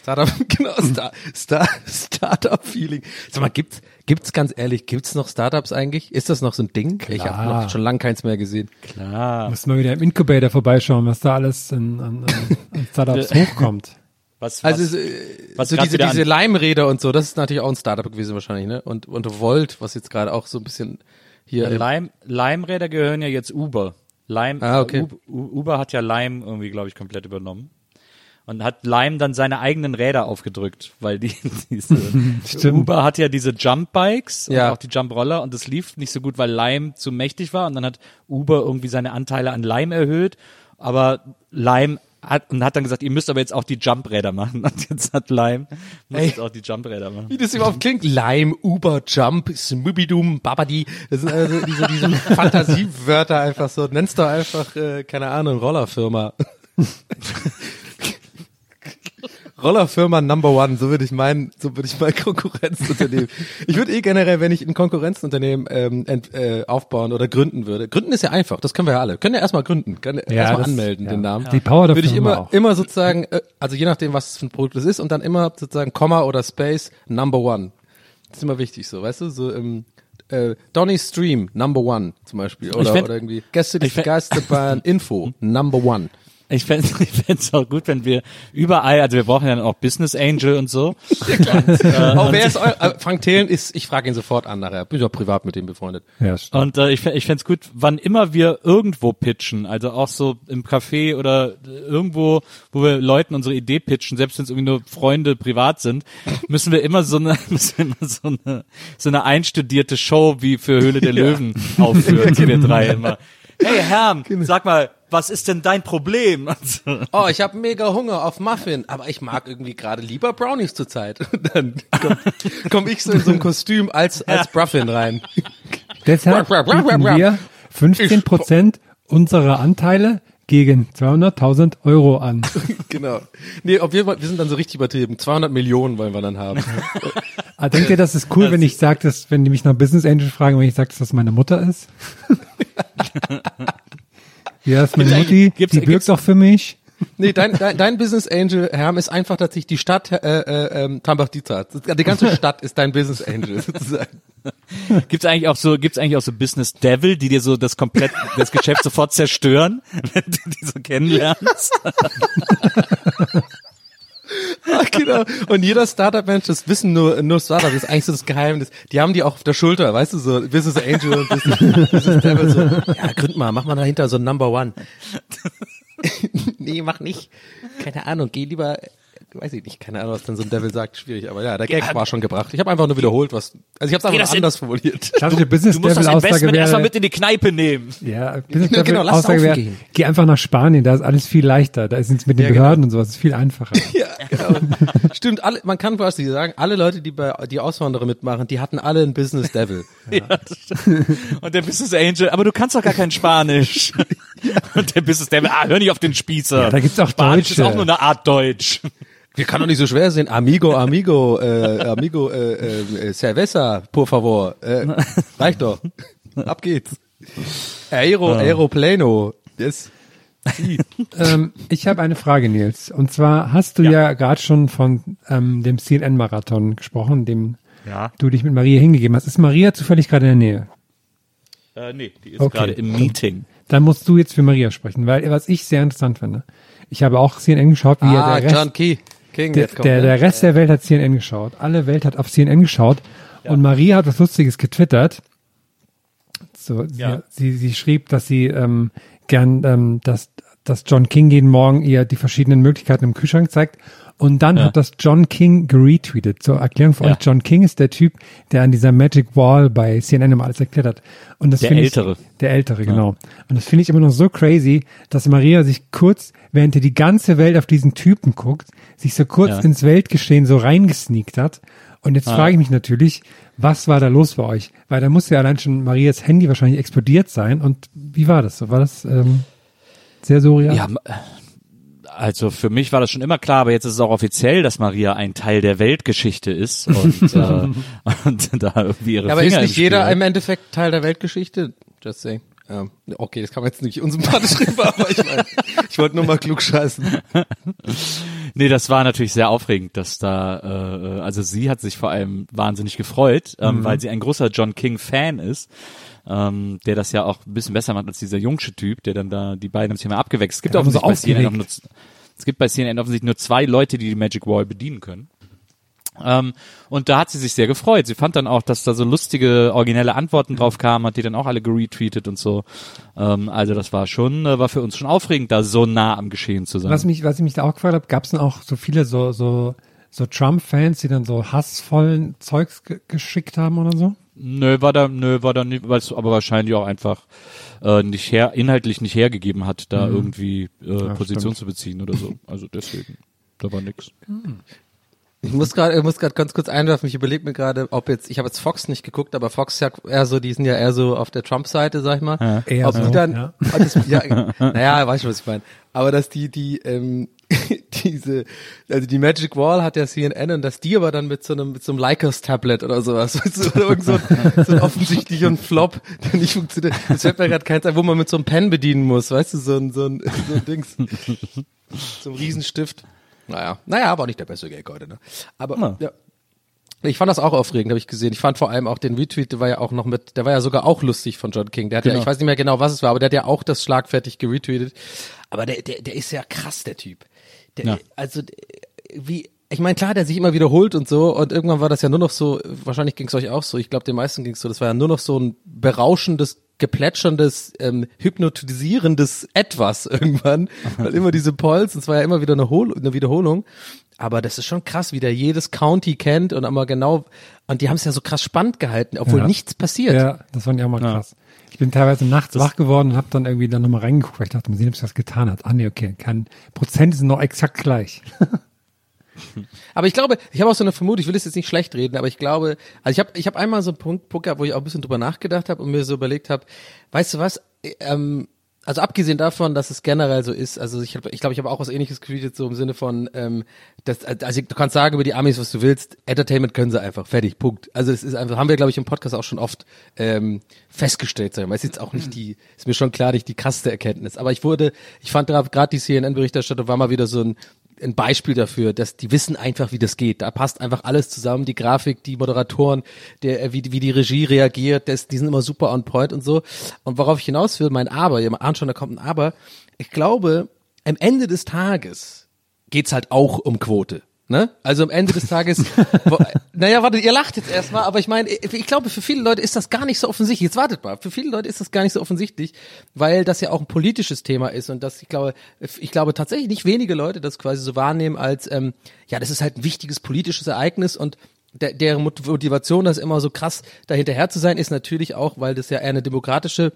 Startup, genau, Star, Star, Startup-Feeling. Sag mal, gibt's, gibt's ganz ehrlich, gibt's noch Startups eigentlich? Ist das noch so ein Ding? Ich habe Klar. noch schon lange keins mehr gesehen. Klar. Muss mal wieder im Incubator vorbeischauen, was da alles an, an, an Startups hochkommt. Was, was, Also äh, was so diese, diese Leimräder und so, das ist natürlich auch ein Startup gewesen wahrscheinlich, ne? Und, und Volt, was jetzt gerade auch so ein bisschen hier. im- Lime, Lime-Räder gehören ja jetzt Uber. Lime, Ah, okay. Uber hat ja Lime irgendwie, glaube ich, komplett übernommen. Und hat Lime dann seine eigenen Räder aufgedrückt, weil die, diese, Stimmt. Uber hat ja diese Jump-Bikes und Ja. auch die Jump-Roller und das lief nicht so gut, weil Lime zu mächtig war und dann hat Uber irgendwie seine Anteile an Lime erhöht, aber Lime hat, und hat dann gesagt, ihr müsst aber jetzt auch die Jump-Räder machen und jetzt hat Lime, muss Ey. jetzt auch die Jump-Räder machen. Wie das überhaupt klingt. Lime, Uber, Jump, Smubidum, Babadi. Das sind also diese, diese Fantasiewörter einfach so. Nennst du einfach, äh, keine Ahnung, Rollerfirma. Rollerfirma Number One, so würde ich meinen, so würde ich mein Konkurrenzunternehmen. Ich würde eh generell, wenn ich ein Konkurrenzunternehmen ähm, ent, äh, aufbauen oder gründen würde. Gründen ist ja einfach, das können wir ja alle. Können ja erstmal gründen, können ja, erstmal anmelden, ja. den Namen. Die Power dafür würde ich immer, auch. immer sozusagen, äh, also je nachdem, was es für ein Produkt es ist, und dann immer sozusagen Komma oder Space Number One. Das ist immer wichtig, so, weißt du, so im äh, Donny Stream Number One zum Beispiel oder, fänd- oder irgendwie Gäste Geisterbahn Info Number One. Ich fände ich fänd's auch gut, wenn wir überall, also wir brauchen ja dann auch Business Angel und so. oh, wer ist euer, äh, Frank Thelen ist, ich frage ihn sofort an nachher, bin ich auch privat mit ihm befreundet. Ja, stimmt. Und äh, ich, ich fände gut, wann immer wir irgendwo pitchen, also auch so im Café oder irgendwo, wo wir Leuten unsere Idee pitchen, selbst wenn es irgendwie nur Freunde privat sind, müssen wir immer so eine, müssen wir immer so eine, so eine einstudierte Show wie für Höhle der Löwen aufführen, so wir drei immer. Hey Herm, sag mal, was ist denn dein Problem? Oh, ich habe mega Hunger auf Muffin, aber ich mag irgendwie gerade lieber Brownies zurzeit. Dann komme komm ich so in so einem Kostüm als als Bruffin rein. Deshalb bieten wir 15 Prozent unserer Anteile gegen 200.000 Euro an. genau. Nee, auf jeden Fall, wir sind dann so richtig übertrieben. 200 Millionen wollen wir dann haben. Ah, denkt ihr, das ist cool, wenn ich sage, dass, wenn die mich nach Business Angel fragen, wenn ich sage, dass das meine Mutter ist? Ja, ist meine Mutti, gibt's- die gibt's- birgt auch für mich. Nee, dein, dein, dein Business Angel, Herm, ist einfach tatsächlich die Stadt äh, äh, ähm, Tambach-Dieter. Die ganze Stadt ist dein Business Angel sozusagen. Gibt's eigentlich auch so, gibt's eigentlich auch so Business Devil, die dir so das komplett, das Geschäft sofort zerstören, wenn du die so kennenlernst? Ah, genau. Und jeder Startup-Mensch, das wissen nur, nur Startup, das ist eigentlich so das Geheimnis. Die haben die auch auf der Schulter, weißt du, so Business Angel und Business, Business Devil, so, ja, gründ mal, mach mal dahinter so ein Number One. nee, mach nicht. Keine Ahnung, geh lieber, weiß ich nicht, keine Ahnung, was dann so ein Devil sagt, schwierig, aber ja, der Gag war schon gebracht. Ich habe einfach nur wiederholt, was, also ich habe es einfach in- anders formuliert. Klassische Business Du musst das Devil Investment erstmal mit in die Kneipe nehmen. ja, Business Genau, Devil lass Aussage wäre, gehen. geh einfach nach Spanien, da ist alles viel leichter, da ist es mit den Ja, genau. Behörden und sowas, ist viel einfacher. Ja, genau. Stimmt, alle, man kann quasi sagen, alle Leute, die bei die Auswanderer mitmachen, die hatten alle ein Business Devil. Ja. Und der Business Angel, aber du kannst doch gar kein Spanisch. Und der Business Devil, ah, hör nicht auf den Spießer. Ja, da gibt's auch Spanisch ist Deutsche. auch nur eine Art Deutsch. Wir kann doch nicht so schwer sein. Amigo, amigo, äh, amigo, äh, äh, cerveza, por favor. Äh, reicht doch. Ab geht's. Aero, Aeroplano. Yes. ähm, ich habe eine Frage, Nils. Und zwar hast du ja, gerade schon von ähm, dem CNN-Marathon gesprochen, dem Ja. du dich mit Maria hingegeben hast. Ist Maria zufällig gerade in der Nähe? Äh, nee, die ist Okay. gerade im Meeting. Dann musst du jetzt für Maria sprechen, weil was ich sehr interessant finde, Ich habe auch CNN geschaut, wie ah, der Rest, John Key. King der, kommt, der, ne? der Rest der Welt hat CNN geschaut. Alle Welt hat auf CNN geschaut. Und Maria hat was Lustiges getwittert. So, sie, Ja. sie, sie schrieb, dass sie ähm, gern, ähm, dass, dass John King jeden Morgen ihr die verschiedenen Möglichkeiten im Kühlschrank zeigt. Und dann Ja. hat das John King geretweetet. Zur Erklärung für Ja. euch, John King ist der Typ, der an dieser Magic Wall bei CNN immer alles erklärt hat. Und das Der finde Ältere. Ich, der Ältere, genau. Und das finde ich immer noch so crazy, dass Maria sich kurz, während er die ganze Welt auf diesen Typen guckt, sich so kurz Ja. ins Weltgeschehen so reingesneakt hat. Und jetzt frage ich mich natürlich, was war da los bei euch? Weil da muss ja allein schon Marias Handy wahrscheinlich explodiert sein. Und wie war das? so? War das ähm, sehr surreal? Ja, also für mich war das schon immer klar, aber jetzt ist es auch offiziell, dass Maria ein Teil der Weltgeschichte ist und, äh, und da irgendwie ihre Ja, aber Finger ist im nicht Spiel jeder im Endeffekt Teil der Weltgeschichte? Just saying. Ja, okay, das kann man jetzt nicht unsympathisch rüber, aber ich meine, ich wollte nur mal klug scheißen. Nee, das war natürlich sehr aufregend, dass da, äh, also sie hat sich vor allem wahnsinnig gefreut, ähm, Mhm. weil sie ein großer John King-Fan ist, ähm, der das ja auch ein bisschen besser macht als dieser jungsche Typ, der dann da die beiden haben sich immer abgewechselt. Es gibt Ja, offensichtlich bei CNN auch nur, es gibt bei CNN offensichtlich nur zwei Leute, die die Magic Wall bedienen können. Ähm, und da hat sie sich sehr gefreut. Sie fand dann auch, dass da so lustige, originelle Antworten drauf kamen, hat die dann auch alle geretweetet und so. Ähm, also das war schon, äh, war für uns schon aufregend, da so nah am Geschehen zu sein. Was mich, was ich mich da auch gefragt habe, gab es denn auch so viele so, so, so Trump-Fans, die dann so hassvollen Zeugs ge geschickt haben oder so? Nö, war da, nö, war da nicht, weil es aber wahrscheinlich auch einfach äh, nicht her, inhaltlich nicht hergegeben hat, da irgendwie äh, Position stimmt. zu beziehen oder so. Also deswegen, da war nix. Ich muss gerade, ich muss gerade ganz kurz einwerfen. Ich überlege mir gerade, ob jetzt, ich habe jetzt Fox nicht geguckt, aber Fox ist ja eher so, die sind ja eher so auf der Trump-Seite, sag ich mal. Eher ob so, die dann, ja. ob das, ja, naja, weißt du, was ich meine. Aber dass die, die, ähm, diese, also die Magic Wall hat ja CNN und dass die aber dann mit so einem, mit so einem Lycos-Tablet oder sowas, weißt du, oder irgend so ein, so ein offensichtlichen Flop, der nicht funktioniert. Das fällt mir gerade keins ein, wo man mit so einem Pen bedienen muss, weißt du, so ein, so ein, so ein Dings. so ein Riesenstift. Naja, naja, aber auch nicht der beste Gag heute, ne? Aber, Ja. ja. Ich fand das auch aufregend, habe ich gesehen. Ich fand vor allem auch den Retweet, der war ja auch noch mit, der war ja sogar auch lustig von John King. Der hat ja, Genau. ich weiß nicht mehr genau, was es war, aber der hat ja auch das schlagfertig geretweetet. Aber der, der, der ist ja krass, der Typ. Der, Ja. Also, wie, ich meine, klar, der sich immer wiederholt und so, und irgendwann war das ja nur noch so, wahrscheinlich ging es euch auch so, ich glaube, den meisten ging es so, das war ja nur noch so ein berauschendes, geplätscherndes, ähm, hypnotisierendes Etwas irgendwann, weil immer diese Polls, und es war ja immer wieder eine, Hol eine Wiederholung, aber das ist schon krass, wie der jedes County kennt und immer genau, und die haben es ja so krass spannend gehalten, obwohl Ja. nichts passiert. Ja, das fand ich auch mal krass. Ich bin teilweise nachts wach geworden und habe dann irgendwie dann nochmal reingeguckt, weil ich dachte, mal sehen, ob sich das getan hat. Ah nee, okay, kein Prozent sind noch exakt gleich. Aber ich glaube, ich habe auch so eine Vermutung, ich will das jetzt nicht schlecht reden, aber ich glaube, also ich habe ich hab einmal so einen Punkt, Punkt gehabt, wo ich auch ein bisschen drüber nachgedacht habe und mir so überlegt habe, weißt du was, ähm, also abgesehen davon, dass es generell so ist, also ich glaube, ich, glaub, ich habe auch was ähnliches getweetet, so im Sinne von, ähm, dass, also du kannst sagen über die Amis, was du willst, Entertainment können sie einfach, fertig, Punkt. Also es ist einfach, haben wir, glaube ich, im Podcast auch schon oft ähm, festgestellt, sag ich mal. Ist jetzt auch nicht die, ist mir schon klar, nicht die krasseste Erkenntnis. Aber ich wurde, ich fand gerade die CNN-Berichterstattung war mal wieder so ein ein Beispiel dafür, dass die wissen einfach, wie das geht. Da passt einfach alles zusammen. Die Grafik, die Moderatoren, der, äh, wie, wie die Regie reagiert, das, die sind immer super on point und so. Und worauf ich hinaus will, mein Aber, ihr ahnt schon, da kommt ein Aber. Ich glaube, am Ende des Tages geht's halt auch um Quote. Ne? Also am Ende des Tages, naja, warte, ihr lacht jetzt erstmal, aber ich meine, ich glaube, für viele Leute ist das gar nicht so offensichtlich. Jetzt wartet mal, für viele Leute ist das gar nicht so offensichtlich, weil das ja auch ein politisches Thema ist und das, ich glaube, ich glaube tatsächlich nicht wenige Leute das quasi so wahrnehmen als, ähm, ja, das ist halt ein wichtiges politisches Ereignis und der, deren Motivation, das immer so krass dahinterher zu sein, ist natürlich auch, weil das ja eher eine demokratische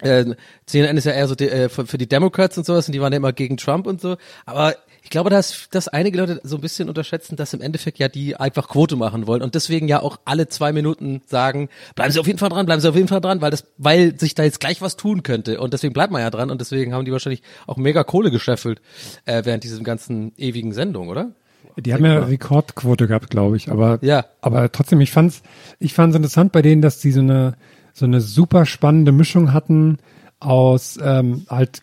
äh, CNN ist ja eher so die, äh, für, für die Democrats und sowas und die waren ja immer gegen Trump und so. Aber ich glaube, dass, dass einige Leute so ein bisschen unterschätzen, dass im Endeffekt ja die einfach Quote machen wollen und deswegen ja auch alle zwei Minuten sagen, bleiben Sie auf jeden Fall dran, bleiben Sie auf jeden Fall dran, weil das, weil sich da jetzt gleich was tun könnte und deswegen bleibt man ja dran und deswegen haben die wahrscheinlich auch mega Kohle gescheffelt äh, während diesem ganzen ewigen Sendung, oder? Die haben ja Rekordquote gehabt, glaube ich. Aber, Ja. aber trotzdem, ich fand's, ich fand's interessant bei denen, dass die so eine, so eine super spannende Mischung hatten aus ähm, halt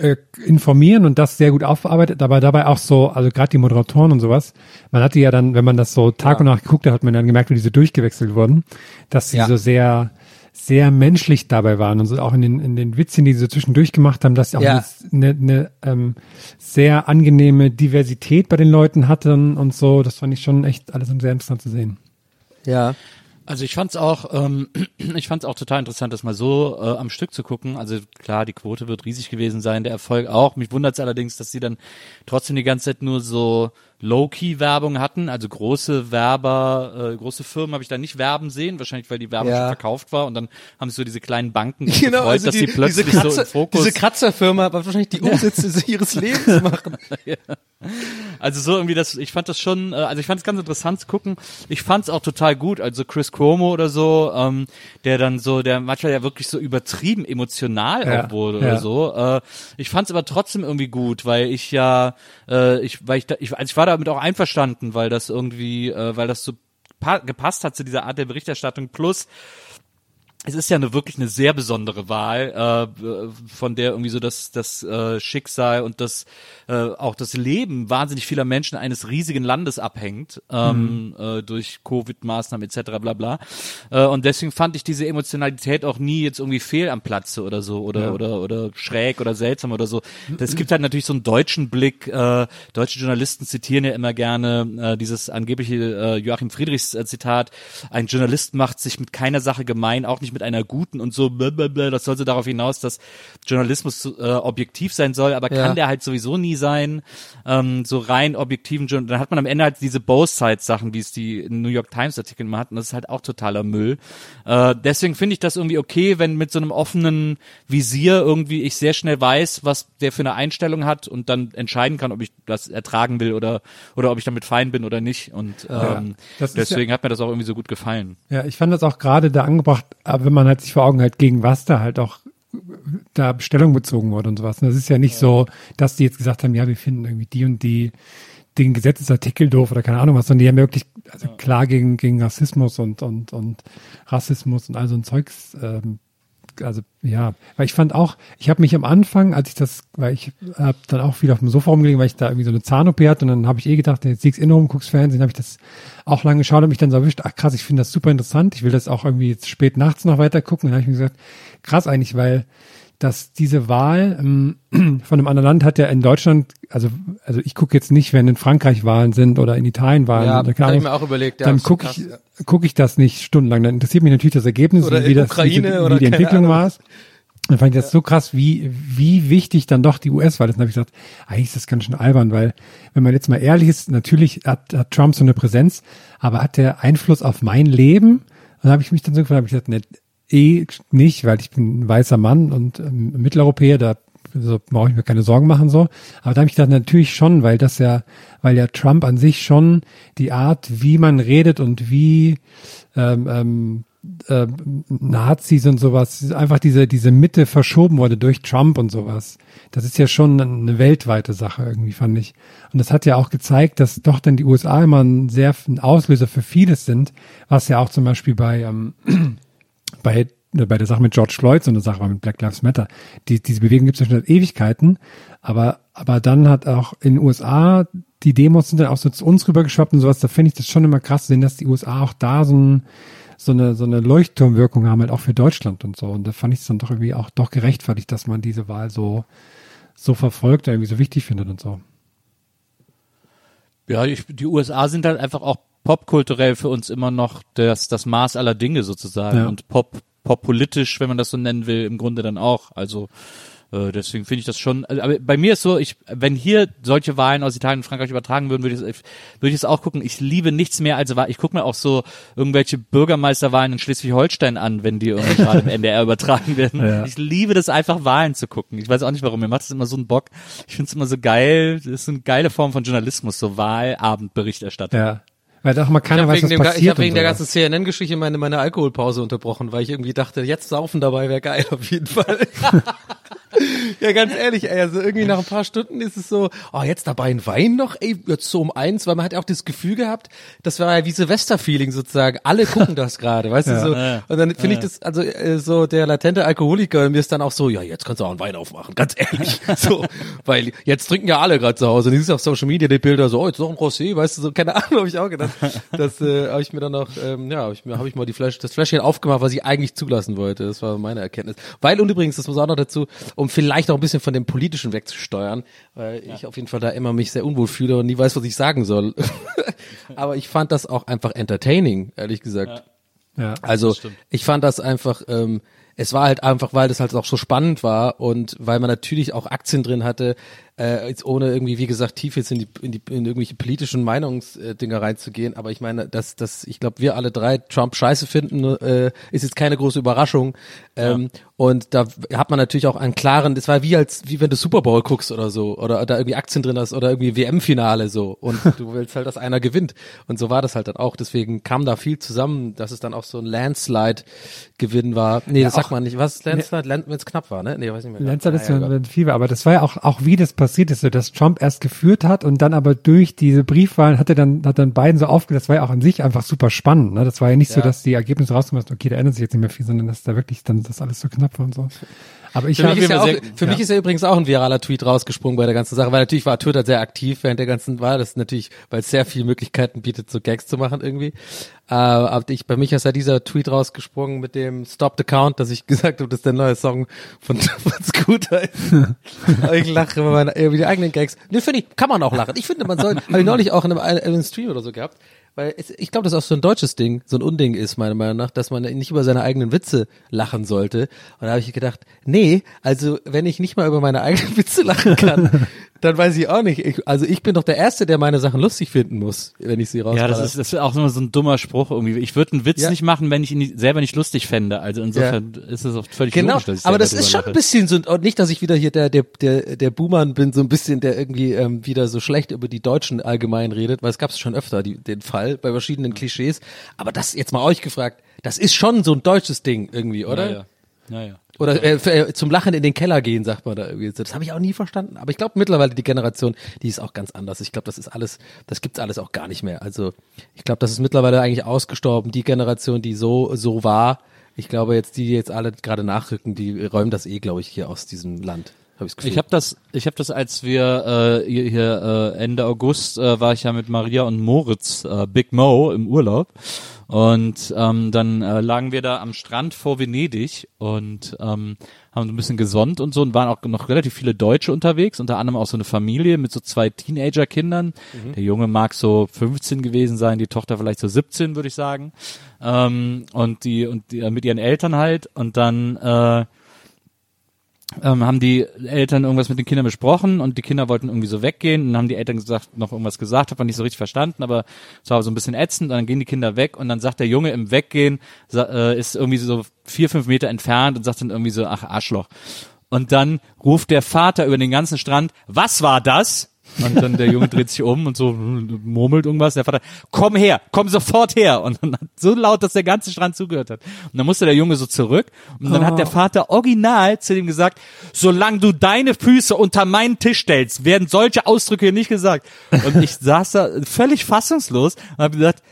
äh, informieren und das sehr gut aufbearbeitet, aber dabei auch so, also gerade die Moderatoren und sowas, man hatte ja dann, wenn man das so Tag und Nacht geguckt hat, hat man dann gemerkt, wie diese durchgewechselt wurden, dass sie Ja. so sehr, sehr menschlich dabei waren und so auch in den, in den Witzen, die sie so zwischendurch gemacht haben, dass sie auch Ja. eine, eine, eine ähm, sehr angenehme Diversität bei den Leuten hatten und so. Das fand ich schon echt alles sehr interessant zu sehen. Ja. Also ich fand's auch, ähm, ich fand's auch total interessant, das mal so äh, am Stück zu gucken. Also klar, die Quote wird riesig gewesen sein, der Erfolg auch. Mich wundert's allerdings, dass sie dann trotzdem die ganze Zeit nur so Low-Key-Werbung hatten. Also große Werber, äh, große Firmen habe ich da nicht werben sehen, wahrscheinlich weil die Werbung Ja. schon verkauft war und dann haben sich so diese kleinen Banken Genau, gefreut, also dass die, sie plötzlich diese, Kratzer, so im Fokus diese Kratzerfirma wird wahrscheinlich die Umsätze ihres Lebens machen. Also so irgendwie das, ich fand das schon, äh, also ich fand es ganz interessant zu gucken. Ich fand es auch total gut. Also Chris Cuomo oder so, ähm, der dann so, der manchmal ja wirklich so übertrieben emotional Ja, auch wurde ja. oder so. Äh, ich fand es aber trotzdem irgendwie gut, weil ich ja, äh, ich, weil ich, da, ich, also ich war damit auch einverstanden, weil das irgendwie, äh, weil das so pa gepasst hat zu dieser Art der Berichterstattung. Plus es ist ja eine wirklich eine sehr besondere Wahl, äh, von der irgendwie so das, das äh, Schicksal und das äh, auch das Leben wahnsinnig vieler Menschen eines riesigen Landes abhängt ähm, äh, durch Covid-Maßnahmen etc. bla bla. Äh, und deswegen fand ich diese Emotionalität auch nie jetzt irgendwie fehl am Platze oder so oder oder oder schräg oder seltsam oder so. Es gibt halt natürlich so einen deutschen Blick. Äh, deutsche Journalisten zitieren ja immer gerne äh, dieses angebliche äh, Joachim Friedrichs äh, Zitat: Ein Journalist macht sich mit keiner Sache gemein, auch nicht mit einer guten und so. Blablabla. Das soll so darauf hinaus, dass Journalismus äh, objektiv sein soll, aber Ja. kann der halt sowieso nie sein. Ähm, so rein objektiven Journal dann hat man am Ende halt diese Both Sides Sachen, wie es die New York Times Artikel immer hatten. Das ist halt auch totaler Müll. Äh, deswegen finde ich das irgendwie okay, wenn mit so einem offenen Visier irgendwie ich sehr schnell weiß, was der für eine Einstellung hat und dann entscheiden kann, ob ich das ertragen will oder oder ob ich damit fein bin oder nicht. Und ähm, das ist ja- deswegen hat mir das auch irgendwie so gut gefallen. Ja, ich fand das auch gerade da angebracht, aber wenn man halt sich vor Augen hält, gegen was da halt auch da Stellung bezogen wurde und sowas. Und das ist ja nicht so, dass die jetzt gesagt haben, ja, wir finden irgendwie die und die den Gesetzesartikel doof oder keine Ahnung was, sondern die haben wirklich also klar gegen, gegen Rassismus und, und, und Rassismus und all so ein Zeugs ähm, also ja, weil ich fand auch, ich habe mich am Anfang, als ich das, weil ich habe dann auch viel auf dem Sofa rumgelegen, weil ich da irgendwie so eine Zahn-OP hatte und dann habe ich eh gedacht, jetzt liegst in rum, guckst Fernsehen, habe ich das auch lange geschaut und mich dann so erwischt, ach krass, ich finde das super interessant, ich will das auch irgendwie jetzt spät nachts noch weiter gucken. Dann habe ich mir gesagt, krass eigentlich, weil dass diese Wahl ähm, von einem anderen Land hat ja in Deutschland, also also ich gucke jetzt nicht, wenn in Frankreich Wahlen sind oder in Italien Wahlen Ja, sind, ich mir auch überlegt, ja, dann gucke ich ja. gucke ich das nicht stundenlang. Dann interessiert mich natürlich das Ergebnis Oder und wie das wie, Ukraine wie oder die Entwicklung Ahnung. war. Dann fand ich das so krass, wie, wie wichtig dann doch die US-Wahl ist. Dann habe ich gesagt, eigentlich ist das ganz schön albern, weil, wenn man jetzt mal ehrlich ist, natürlich hat, hat Trump so eine Präsenz, aber hat der Einfluss auf mein Leben? Und dann habe ich mich dann so gefragt, habe ich gesagt, ne, eh nicht, weil ich bin ein weißer Mann und ähm, Mitteleuropäer, da so brauche ich mir keine Sorgen machen so. Aber da habe ich gedacht, natürlich schon, weil das ja, weil ja Trump an sich schon die Art, wie man redet und wie ähm, ähm, äh, Nazis und sowas, einfach diese, diese Mitte verschoben wurde durch Trump und sowas. Das ist ja schon eine weltweite Sache irgendwie, fand ich. Und das hat ja auch gezeigt, dass doch dann die USA immer ein sehr ein Auslöser für vieles sind, was ja auch zum Beispiel bei, ähm, bei bei der Sache mit George Floyd, so eine Sache mit Black Lives Matter. Die, diese Bewegung gibt es ja schon seit Ewigkeiten, aber, aber dann hat auch in den USA, die Demos sind dann auch so zu uns rübergeschwappt und sowas, da finde ich das schon immer krass zu sehen, dass die USA auch da so, ein, so eine, so eine Leuchtturmwirkung haben, halt auch für Deutschland und so. Und da fand ich es dann doch irgendwie auch doch gerechtfertigt, dass man diese Wahl so, so verfolgt, irgendwie so wichtig findet und so. Ja, ich, die USA sind halt einfach auch popkulturell für uns immer noch das, das Maß aller Dinge sozusagen Ja. und pop, poppolitisch, wenn man das so nennen will, im Grunde dann auch. Also äh, deswegen finde ich das schon. also, Aber bei mir ist so, ich, wenn hier solche Wahlen aus Italien und Frankreich übertragen würden, würde ich, es- würde ich es auch gucken. Ich liebe nichts mehr als. Ich gucke mir auch so irgendwelche Bürgermeisterwahlen in Schleswig-Holstein an, wenn die irgendwie gerade im NDR übertragen werden. Ja. Ich liebe das einfach Wahlen zu gucken. Ich weiß auch nicht warum. Mir macht das immer so einen Bock. Ich finde es immer so geil. Das ist eine geile Form von Journalismus, so Wahlabendberichterstattung. Ja. Weil doch mal Ich keiner habe weiß, was Ga- ich passiert. hab wegen der ganzen CNN-Geschichte meine, meine Alkoholpause unterbrochen, weil ich irgendwie dachte, jetzt saufen dabei wäre geil auf jeden Fall. Ja, ganz ehrlich, ey, also irgendwie nach ein paar Stunden ist es so, oh, jetzt dabei ein Wein noch, ey, jetzt so um eins, weil man hat ja auch das Gefühl gehabt, das war ja wie Silvester-Feeling sozusagen. Alle gucken das gerade, weißt du, so. Und dann finde ich das, also äh, so der latente Alkoholiker in mir ist dann auch so, ja, jetzt kannst du auch einen Wein aufmachen, ganz ehrlich. so, weil jetzt trinken ja alle gerade zu Hause. Und siehst auf Social Media die Bilder so, oh, jetzt noch ein Rosé, weißt du, so, keine Ahnung, habe ich auch gedacht. Das äh, habe ich mir dann noch, ähm, ja, habe ich mir, habe ich mal die Flash, das Fläschchen aufgemacht, was ich eigentlich zulassen wollte. Das war meine Erkenntnis. Weil und übrigens, das muss auch noch dazu, um vielleicht auch ein bisschen von dem Politischen wegzusteuern, weil ich auf jeden Fall da immer mich sehr unwohl fühle und nie weiß, was ich sagen soll. Aber ich fand das auch einfach entertaining, ehrlich gesagt. Ja. Also ich fand das einfach, ähm, es war halt einfach, weil das halt auch so spannend war und weil man natürlich auch Aktien drin hatte, äh, jetzt ohne irgendwie, wie gesagt, tief jetzt in die, in die in irgendwelche politischen Meinungsdinger reinzugehen. Aber ich meine, dass, dass ich glaube, wir alle drei Trump scheiße finden, äh, ist jetzt keine große Überraschung. Ähm, Und da hat man natürlich auch einen klaren, das war wie als, wie wenn du Super Bowl guckst oder so, oder da irgendwie Aktien drin hast oder irgendwie WM-Finale so. Und du willst halt, dass einer gewinnt. Und so war das halt dann auch. Deswegen kam da viel zusammen, dass es dann auch so ein Landslide-Gewinn war. Nee, das sagt man nicht. Was Landslide? Land, wenn es knapp war, ne? Nee, weiß nicht mehr. Lancer ist Ah, ja ja, ein Fieber, aber das war ja auch, auch wie das passiert ist, so dass Trump erst geführt hat und dann aber durch diese Briefwahlen hat er dann, hat dann Biden so aufgelöst. Das war ja auch an sich einfach super spannend. Ne? Das war ja nicht so, Ja. dass die Ergebnisse rauskommen, okay, da ändert sich jetzt nicht mehr viel, sondern dass da wirklich dann das alles so knapp war und so. Aber ich Für, mich ist, ja auch, sehr- für mich ist ja übrigens auch ein viraler Tweet rausgesprungen bei der ganzen Sache, weil natürlich war Twitter sehr aktiv während der ganzen Wahl. Das ist natürlich, weil es sehr viele Möglichkeiten bietet, so Gags zu machen irgendwie. Äh, aber ich, bei mich ist ja dieser Tweet rausgesprungen mit dem Stop the Count, dass ich gesagt habe, das ist der neue Song von, von Scooter ich lache über meine über die eigenen Gags. Ne, finde ich, kann man auch lachen. Ich finde, man soll, habe ich neulich auch in einem, in einem Stream oder so gehabt. Weil es, ich glaube, das auch so ein deutsches Ding, so ein Unding ist, meiner Meinung nach, dass man nicht über seine eigenen Witze lachen sollte. Und da habe ich gedacht, nee, also wenn ich nicht mal über meine eigenen Witze lachen kann, dann weiß ich auch nicht. Ich, also ich bin doch der Erste, der meine Sachen lustig finden muss, wenn ich sie raus. Ja, das ist, das ist auch so ein dummer Spruch irgendwie. Ich würde einen Witz Ja. nicht machen, wenn ich ihn selber nicht lustig fände. Also insofern ist es oft völlig Genau, logisch, aber das ist schon ein bisschen so, und nicht, dass ich wieder hier der, der, der, der Boomer bin, so ein bisschen, der irgendwie ähm, wieder so schlecht über die Deutschen allgemein redet, weil es gab es schon öfter, die, den Fall, bei verschiedenen Klischees. Aber das jetzt mal euch gefragt, das ist schon so ein deutsches Ding irgendwie, oder? Ja, ja. Ja, ja. Oder äh, äh, zum Lachen in den Keller gehen, sagt man da irgendwie. Das habe ich auch nie verstanden. Aber ich glaube mittlerweile die Generation, die ist auch ganz anders. Ich glaube, das ist alles, das gibt's alles auch gar nicht mehr. Also ich glaube, das ist mittlerweile eigentlich ausgestorben. Die Generation, die so so war. Ich glaube jetzt, die jetzt alle gerade nachrücken, die räumen das eh, glaube ich, hier aus diesem Land. Hab. Ich habe das, ich habe das, als wir äh, hier, hier äh, Ende August äh, war ich ja mit Maria und Moritz äh, Big Mo im Urlaub und ähm, dann äh, lagen wir da am Strand vor Venedig und ähm, haben so ein bisschen gesonnt und so und waren auch noch relativ viele Deutsche unterwegs, unter anderem auch so eine Familie mit so zwei Teenager-Kindern. Der Junge mag so 15 gewesen sein, die Tochter vielleicht so 17, würde ich sagen. Ähm, und die und die, äh, mit ihren Eltern halt und dann äh, ähm, haben die Eltern irgendwas mit den Kindern besprochen und die Kinder wollten irgendwie so weggehen und haben die Eltern gesagt, noch irgendwas gesagt, hat man nicht so richtig verstanden, aber es war so ein bisschen ätzend und dann gehen die Kinder weg und dann sagt der Junge im Weggehen, äh, ist irgendwie so vier, fünf Meter entfernt und sagt dann irgendwie so, ach Arschloch. Und dann ruft der Vater über den ganzen Strand, was war das? Und dann der Junge dreht sich um und so murmelt irgendwas. Der Vater, komm her, komm sofort her. Und dann hat so laut, dass der ganze Strand zugehört hat. Und dann musste der Junge so zurück. Und dann hat der Vater original zu dem gesagt, solange du deine Füße unter meinen Tisch stellst, werden solche Ausdrücke hier nicht gesagt. Und ich saß da völlig fassungslos und habe gesagt,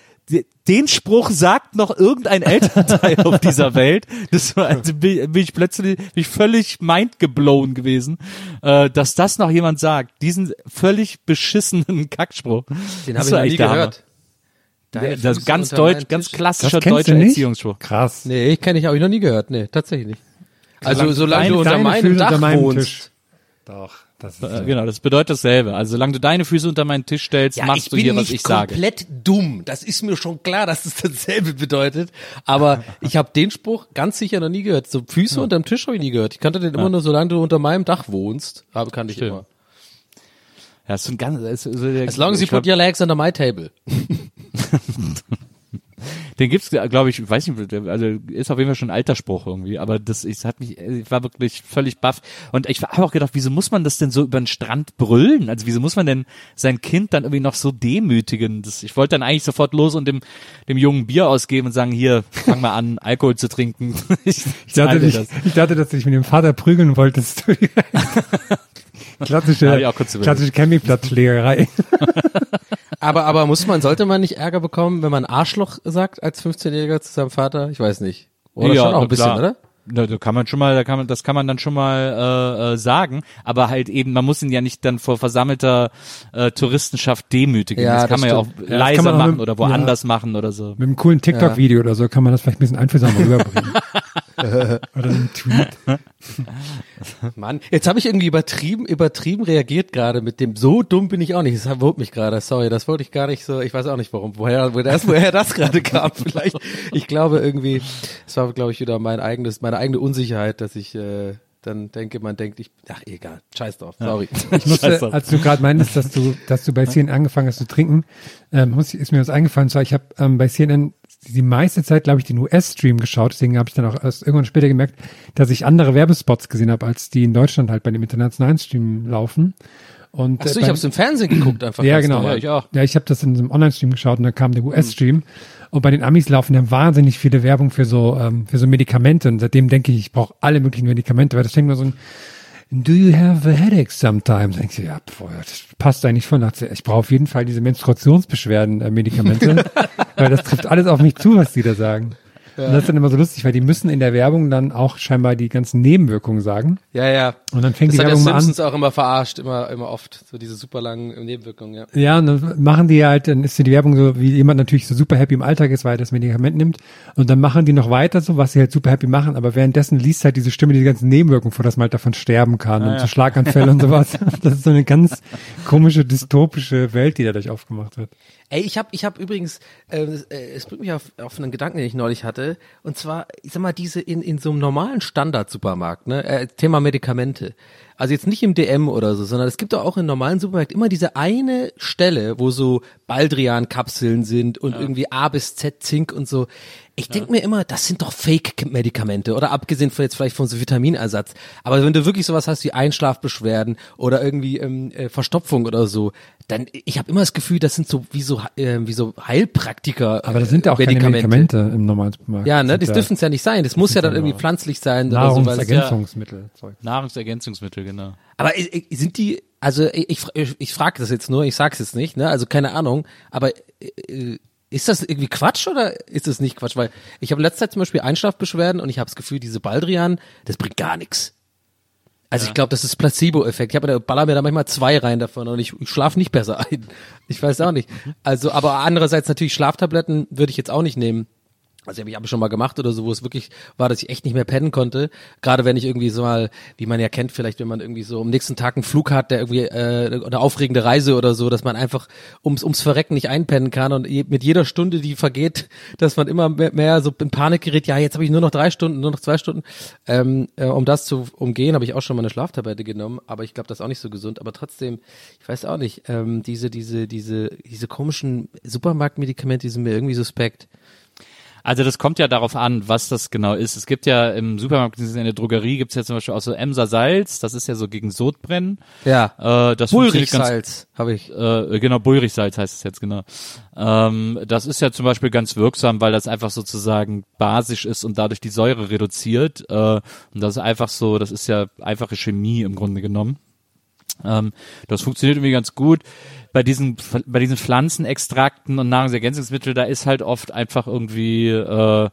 den Spruch sagt noch irgendein Elternteil auf dieser Welt. Das war, also bin, bin ich plötzlich bin ich völlig mindgeblown gewesen, äh, dass das noch jemand sagt. Diesen völlig beschissenen Kackspruch. Den habe ich noch nie gehört. Deine Das Füße ganz deutsch, ganz klassischer deutscher? Erziehungsspruch. Krass. Nee, ich kenne ich, habe ich noch nie gehört. Nee, tatsächlich nicht. Also solange du unter meinem Füße Dach unter meinem wohnst. Tisch. Doch, das ist Äh, Genau, das bedeutet dasselbe. Also solange du deine Füße unter meinen Tisch stellst, machst du hier, was ich sage. komplett dumm. Das ist mir schon klar, dass es dasselbe bedeutet. Aber ich habe den Spruch ganz sicher noch nie gehört. So Füße unterm Tisch habe ich nie gehört. Ich kannte den immer nur, solange du unter meinem Dach wohnst. Habe kannte ich immer. Ja, ist so ein ganz, ist, so der, As long as you ich glaub, put your legs under my table. Den gibt's, glaube ich, weiß nicht, also ist auf jeden Fall schon ein alter Spruch irgendwie, aber das ich hat mich, ich war wirklich völlig baff und ich habe auch gedacht, wieso muss man das denn so über den Strand brüllen? Also wieso muss man denn sein Kind dann irgendwie noch so demütigen? Das, ich wollte dann eigentlich sofort los und dem dem Jungen Bier ausgeben und sagen, hier, fang mal an, Alkohol zu trinken. ich, Ich dachte, ich, das. ich dachte, dass du dich mit dem Vater prügeln wolltest. klassische, klassische Campingplatzschlägerei. Aber, aber muss man, sollte man nicht Ärger bekommen, wenn man Arschloch sagt als 15-Jähriger zu seinem Vater? Ich weiß nicht. Oder schon auch ein bisschen, klar. oder? Da, da kann man schon mal, da kann man, das kann man dann schon mal äh, äh, sagen, aber halt eben, man muss ihn ja nicht dann vor versammelter äh, Touristenschaft demütigen. Ja, das kann das man ja auch stimmt. Ja, das leiser kann man auch machen mit- oder woanders machen oder so. Mit einem coolen TikTok-Video oder so kann man das vielleicht ein bisschen einfühlsamer rüberbringen. oder einem Tweet. Mann, jetzt habe ich irgendwie übertrieben, übertrieben reagiert gerade mit dem, so dumm bin ich auch nicht. Das verwirrt mich gerade, sorry, das wollte ich gar nicht so, ich weiß auch nicht warum, woher, woher das, woher das gerade kam vielleicht. Ich glaube irgendwie, es war glaube ich wieder mein eigenes, meine eigene Unsicherheit, dass ich äh, dann denke, man denkt, ich, ach egal, scheiß drauf, sorry. Ich musste, drauf. als du gerade meintest, dass du, dass du bei CNN angefangen hast zu trinken, ähm, muss, ist mir was eingefallen. Zwar, ich habe ähm, bei CNN die meiste Zeit, glaube ich, den US-Stream geschaut. Deswegen habe ich dann auch erst irgendwann später gemerkt, dass ich andere Werbespots gesehen habe, als die in Deutschland halt bei dem internationalen Stream laufen. Und, Achso, äh, ich habe es im Fernsehen geguckt einfach. ja, genau. Ja, ich auch. Ja, ich habe das in einem Online-Stream geschaut und dann kam der US-Stream. Und bei den Amis laufen ja wahnsinnig viele Werbung für so, ähm, für so Medikamente. Und seitdem denke ich, ich brauche alle möglichen Medikamente, weil das steht nur so ein Do you have a headache sometimes? Denkst du, ja, boah, das passt eigentlich voll. Dachte Ich brauche auf jeden Fall diese Menstruationsbeschwerden-Medikamente, weil das trifft alles auf mich zu, was die da sagen. Und das ist dann immer so lustig, weil die müssen in der Werbung dann auch scheinbar die ganzen Nebenwirkungen sagen. Ja, ja. Und dann fängt Das die Werbung mal an. Simpsons auch immer verarscht, immer, immer oft, so diese super langen Nebenwirkungen, ja. Ja, und dann machen die halt, dann ist die Werbung so, wie jemand natürlich so super happy im Alltag ist, weil er das Medikament nimmt. Und dann machen die noch weiter so, was sie halt super happy machen, aber währenddessen liest halt diese Stimme die ganzen Nebenwirkungen vor, dass man halt davon sterben kann und so Schlaganfälle und sowas. Das ist so eine ganz komische, dystopische Welt, die dadurch aufgemacht wird. Ey, ich habe ich hab übrigens, äh, äh, es bringt mich auf, auf einen Gedanken, den ich neulich hatte, und zwar, ich sag mal, diese in, in so einem normalen Standard-Supermarkt, ne, äh, Thema Medikamente. Also jetzt nicht im DM oder so, sondern es gibt doch auch in normalen Supermärkten immer diese eine Stelle, wo so Baldrian-Kapseln sind und irgendwie A bis Z Zink und so. Ich denk mir immer, das sind doch Fake-Medikamente oder abgesehen von jetzt vielleicht von so Vitaminersatz. Aber wenn du wirklich sowas hast wie Einschlafbeschwerden oder irgendwie ähm, äh, Verstopfung oder so, dann ich habe immer das Gefühl, das sind so wie so äh, wie so Heilpraktiker. Aber das sind ja auch äh, keine Medikamente im normalen Supermarkt. Ja, ne, sind das dürfen es ja nicht sein. Das muss ja dann irgendwie pflanzlich sein oder so. weil es- Nahrungsergänzungsmittel. Zeug. Nahrungsergänzungsmittel, genau. Aber äh, äh, sind die, also ich, ich, ich, ich frage das jetzt nur, ich sag's jetzt nicht, ne? Also keine Ahnung, aber äh, ist das irgendwie Quatsch oder ist das nicht Quatsch? Weil ich habe in letzter Zeit zum Beispiel Einschlafbeschwerden und ich habe das Gefühl, diese Baldrian, das bringt gar nichts. Also ich glaube, das ist Placebo-Effekt. Ich habe da baller mir da manchmal zwei rein davon und ich, ich schlafe nicht besser ein. Ich weiß auch nicht. Also, aber andererseits natürlich Schlaftabletten würde ich jetzt auch nicht nehmen. Also habe ich hab schon mal gemacht oder so, wo es wirklich war, dass ich echt nicht mehr pennen konnte. Gerade wenn ich irgendwie so mal, wie man ja kennt, vielleicht wenn man irgendwie so am nächsten Tag einen Flug hat, der irgendwie äh, eine aufregende Reise oder so, dass man einfach ums ums Verrecken nicht einpennen kann und je, mit jeder Stunde, die vergeht, dass man immer mehr, mehr so in Panik gerät. Ja, jetzt habe ich nur noch drei Stunden, nur noch zwei Stunden. Ähm, äh, um das zu umgehen, habe ich auch schon mal eine Schlaftablette genommen, aber ich glaube, das ist auch nicht so gesund. Aber trotzdem, ich weiß auch nicht, ähm, diese diese diese diese komischen Supermarktmedikamente, die sind mir irgendwie suspekt. Also das kommt ja darauf an, was das genau ist. Es gibt ja im Supermarkt, in der Drogerie, gibt's ja zum Beispiel auch so Emser Salz, das ist ja so gegen Sodbrennen. Ja. Äh, das Bullrichsalz habe ich. äh, genau, Bullrichsalz heißt es jetzt genau. Ähm, das ist ja zum Beispiel ganz wirksam, weil das einfach sozusagen basisch ist und dadurch die Säure reduziert. Äh, und das ist einfach so, das ist ja einfache Chemie im Grunde genommen. Ähm, das funktioniert irgendwie ganz gut. Bei diesen, bei diesen Pflanzenextrakten und Nahrungsergänzungsmitteln, da ist halt oft einfach irgendwie, äh,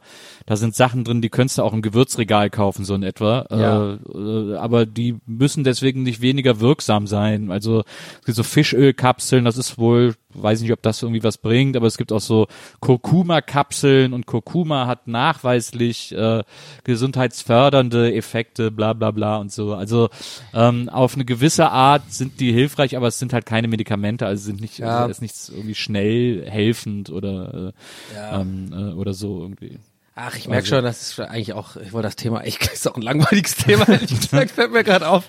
da sind Sachen drin, die könntest du auch im Gewürzregal kaufen, so in etwa. Ja. Äh, äh, aber die müssen deswegen nicht weniger wirksam sein. Also es gibt so Fischölkapseln, das ist wohl, weiß nicht, ob das irgendwie was bringt, aber es gibt auch so Kurkuma-Kapseln und Kurkuma hat nachweislich äh, gesundheitsfördernde Effekte, bla bla bla und so. Also ähm, auf eine gewisse Art sind die hilfreich, aber es sind halt keine Medikamente, also sind nicht, Ja. also ist nichts irgendwie schnell helfend oder äh, ähm, äh, oder so irgendwie. Ach, ich merke schon, das ist eigentlich auch, ich wollte das Thema, ich ist auch ein langweiliges Thema, ehrlich gesagt, fällt mir gerade auf.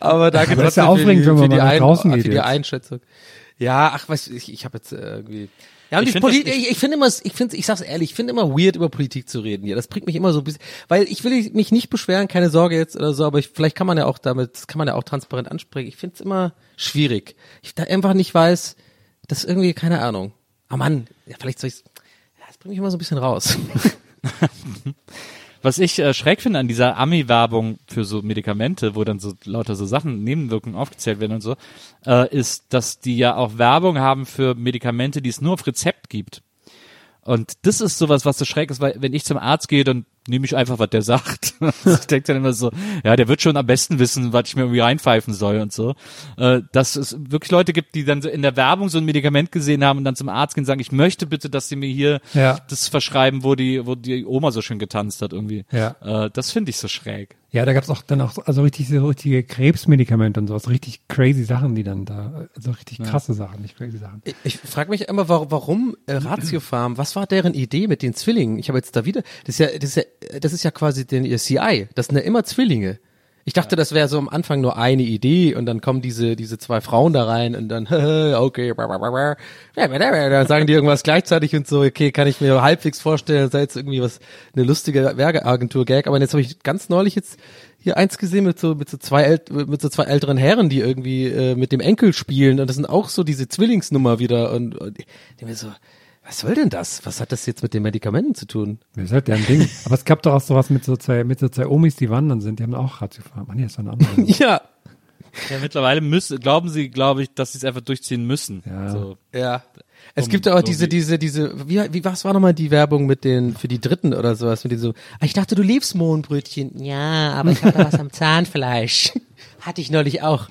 Aber danke Aber das ist ja trotzdem aufregend, für wenn die, man für die, ein, draußen für die jetzt. Einschätzung. Ja, ach, was, ich, ich habe jetzt äh, irgendwie, Ja, und Ich die find das- Politik, ich, ich finde immer, ich finde, ich sag's ehrlich, ich finde immer weird über Politik zu reden hier. Das bringt mich immer so ein bisschen, weil ich will mich nicht beschweren, keine Sorge jetzt oder so, aber ich, vielleicht kann man ja auch damit, das kann man ja auch transparent ansprechen. Ich finde es immer schwierig. Ich da einfach nicht weiß, das irgendwie, keine Ahnung. Ah Mann, ja, vielleicht soll ich's, ja, das bringt mich immer so ein bisschen raus. Was ich äh, schräg finde an dieser Ami-Werbung für so Medikamente, wo dann so lauter so Sachen, Nebenwirkungen aufgezählt werden und so, äh, ist, dass die ja auch Werbung haben für Medikamente, die es nur auf Rezept gibt. Und das ist sowas, was so schräg ist, weil wenn ich zum Arzt gehe, dann nehme ich einfach, was der sagt. ich denke dann immer so, ja, der wird schon am besten wissen, was ich mir irgendwie reinpfeifen soll und so. Äh, dass es wirklich Leute gibt, die dann so in der Werbung so ein Medikament gesehen haben und dann zum Arzt gehen und sagen, ich möchte bitte, dass sie mir hier Ja. das verschreiben, wo die, wo die Oma so schön getanzt hat irgendwie. Ja. Äh, das finde ich so schräg. Ja, da gab's auch dann auch so- also richtig so richtige Krebsmedikamente und sowas, richtig crazy Sachen, die dann da, also richtig krasse Sachen, nicht crazy Sachen. Ich, ich frage mich immer, warum, warum äh, Ratio Farm, was war deren Idee mit den Zwillingen? Ich habe jetzt da wieder, das ist ja, das ist ja, das ist ja quasi den ihr CI, das sind ja immer Zwillinge. Ich dachte, das wäre so am Anfang nur eine Idee und dann kommen diese diese zwei Frauen da rein und dann okay, dann sagen die irgendwas gleichzeitig und so, okay, kann ich mir halbwegs vorstellen, sei jetzt irgendwie was eine lustige Werbeagentur Gag, aber jetzt habe ich ganz neulich jetzt hier eins gesehen mit so mit so zwei äl mit so zwei älteren Herren, die irgendwie äh, mit dem Enkel spielen. Und das sind auch so diese Zwillingsnummer wieder. Und, und die mir so was soll denn das? Was hat das jetzt mit den Medikamenten zu tun? Das ist halt deren Ding. Aber es gab doch auch sowas mit so zwei, mit so zwei Omis, die wandern sind, die haben auch Ratiofarm. Ah nee, das war eine andere. Ja, Ja, mittlerweile müssen, glauben sie, glaube ich, dass sie es einfach durchziehen müssen. Ja. So. ja. Es Um- gibt auch um diese, die- diese, diese, wie, wie, was war nochmal die Werbung mit den, für die Dritten oder sowas, mit den so, ah, ich dachte, du liebst Mohnbrötchen. Ja, aber ich habe da was am Zahnfleisch. Hatte ich neulich auch.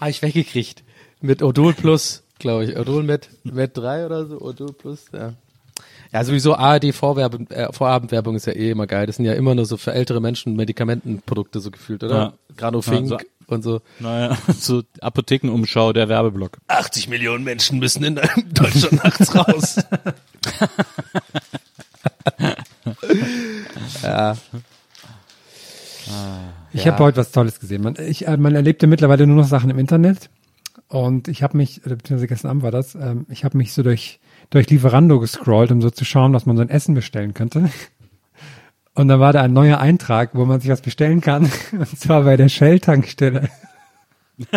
Habe ich weggekriegt. Mit Odol Plus, glaube ich. Odol mit, mit drei oder so, Odol Plus, ja. Ja, sowieso ARD Vorwerbe, äh, Vorabendwerbung ist ja eh immer geil. Das sind ja immer nur so für ältere Menschen Medikamentenprodukte so gefühlt, oder? Ja. Granofink Ja, so- und so. Naja, so Apothekenumschau, der Werbeblock. 80 Millionen Menschen müssen in Deutschland nachts raus. ja. Ich habe heute was Tolles gesehen. Man, ich, äh, man erlebt ja mittlerweile nur noch Sachen im Internet. Und ich habe mich, beziehungsweise gestern Abend war das, ähm, ich habe mich so durch, durch Lieferando gescrollt, um so zu schauen, was man so ein Essen bestellen könnte. Und dann war da ein neuer Eintrag, wo man sich was bestellen kann. Und zwar bei der Shell-Tankstelle.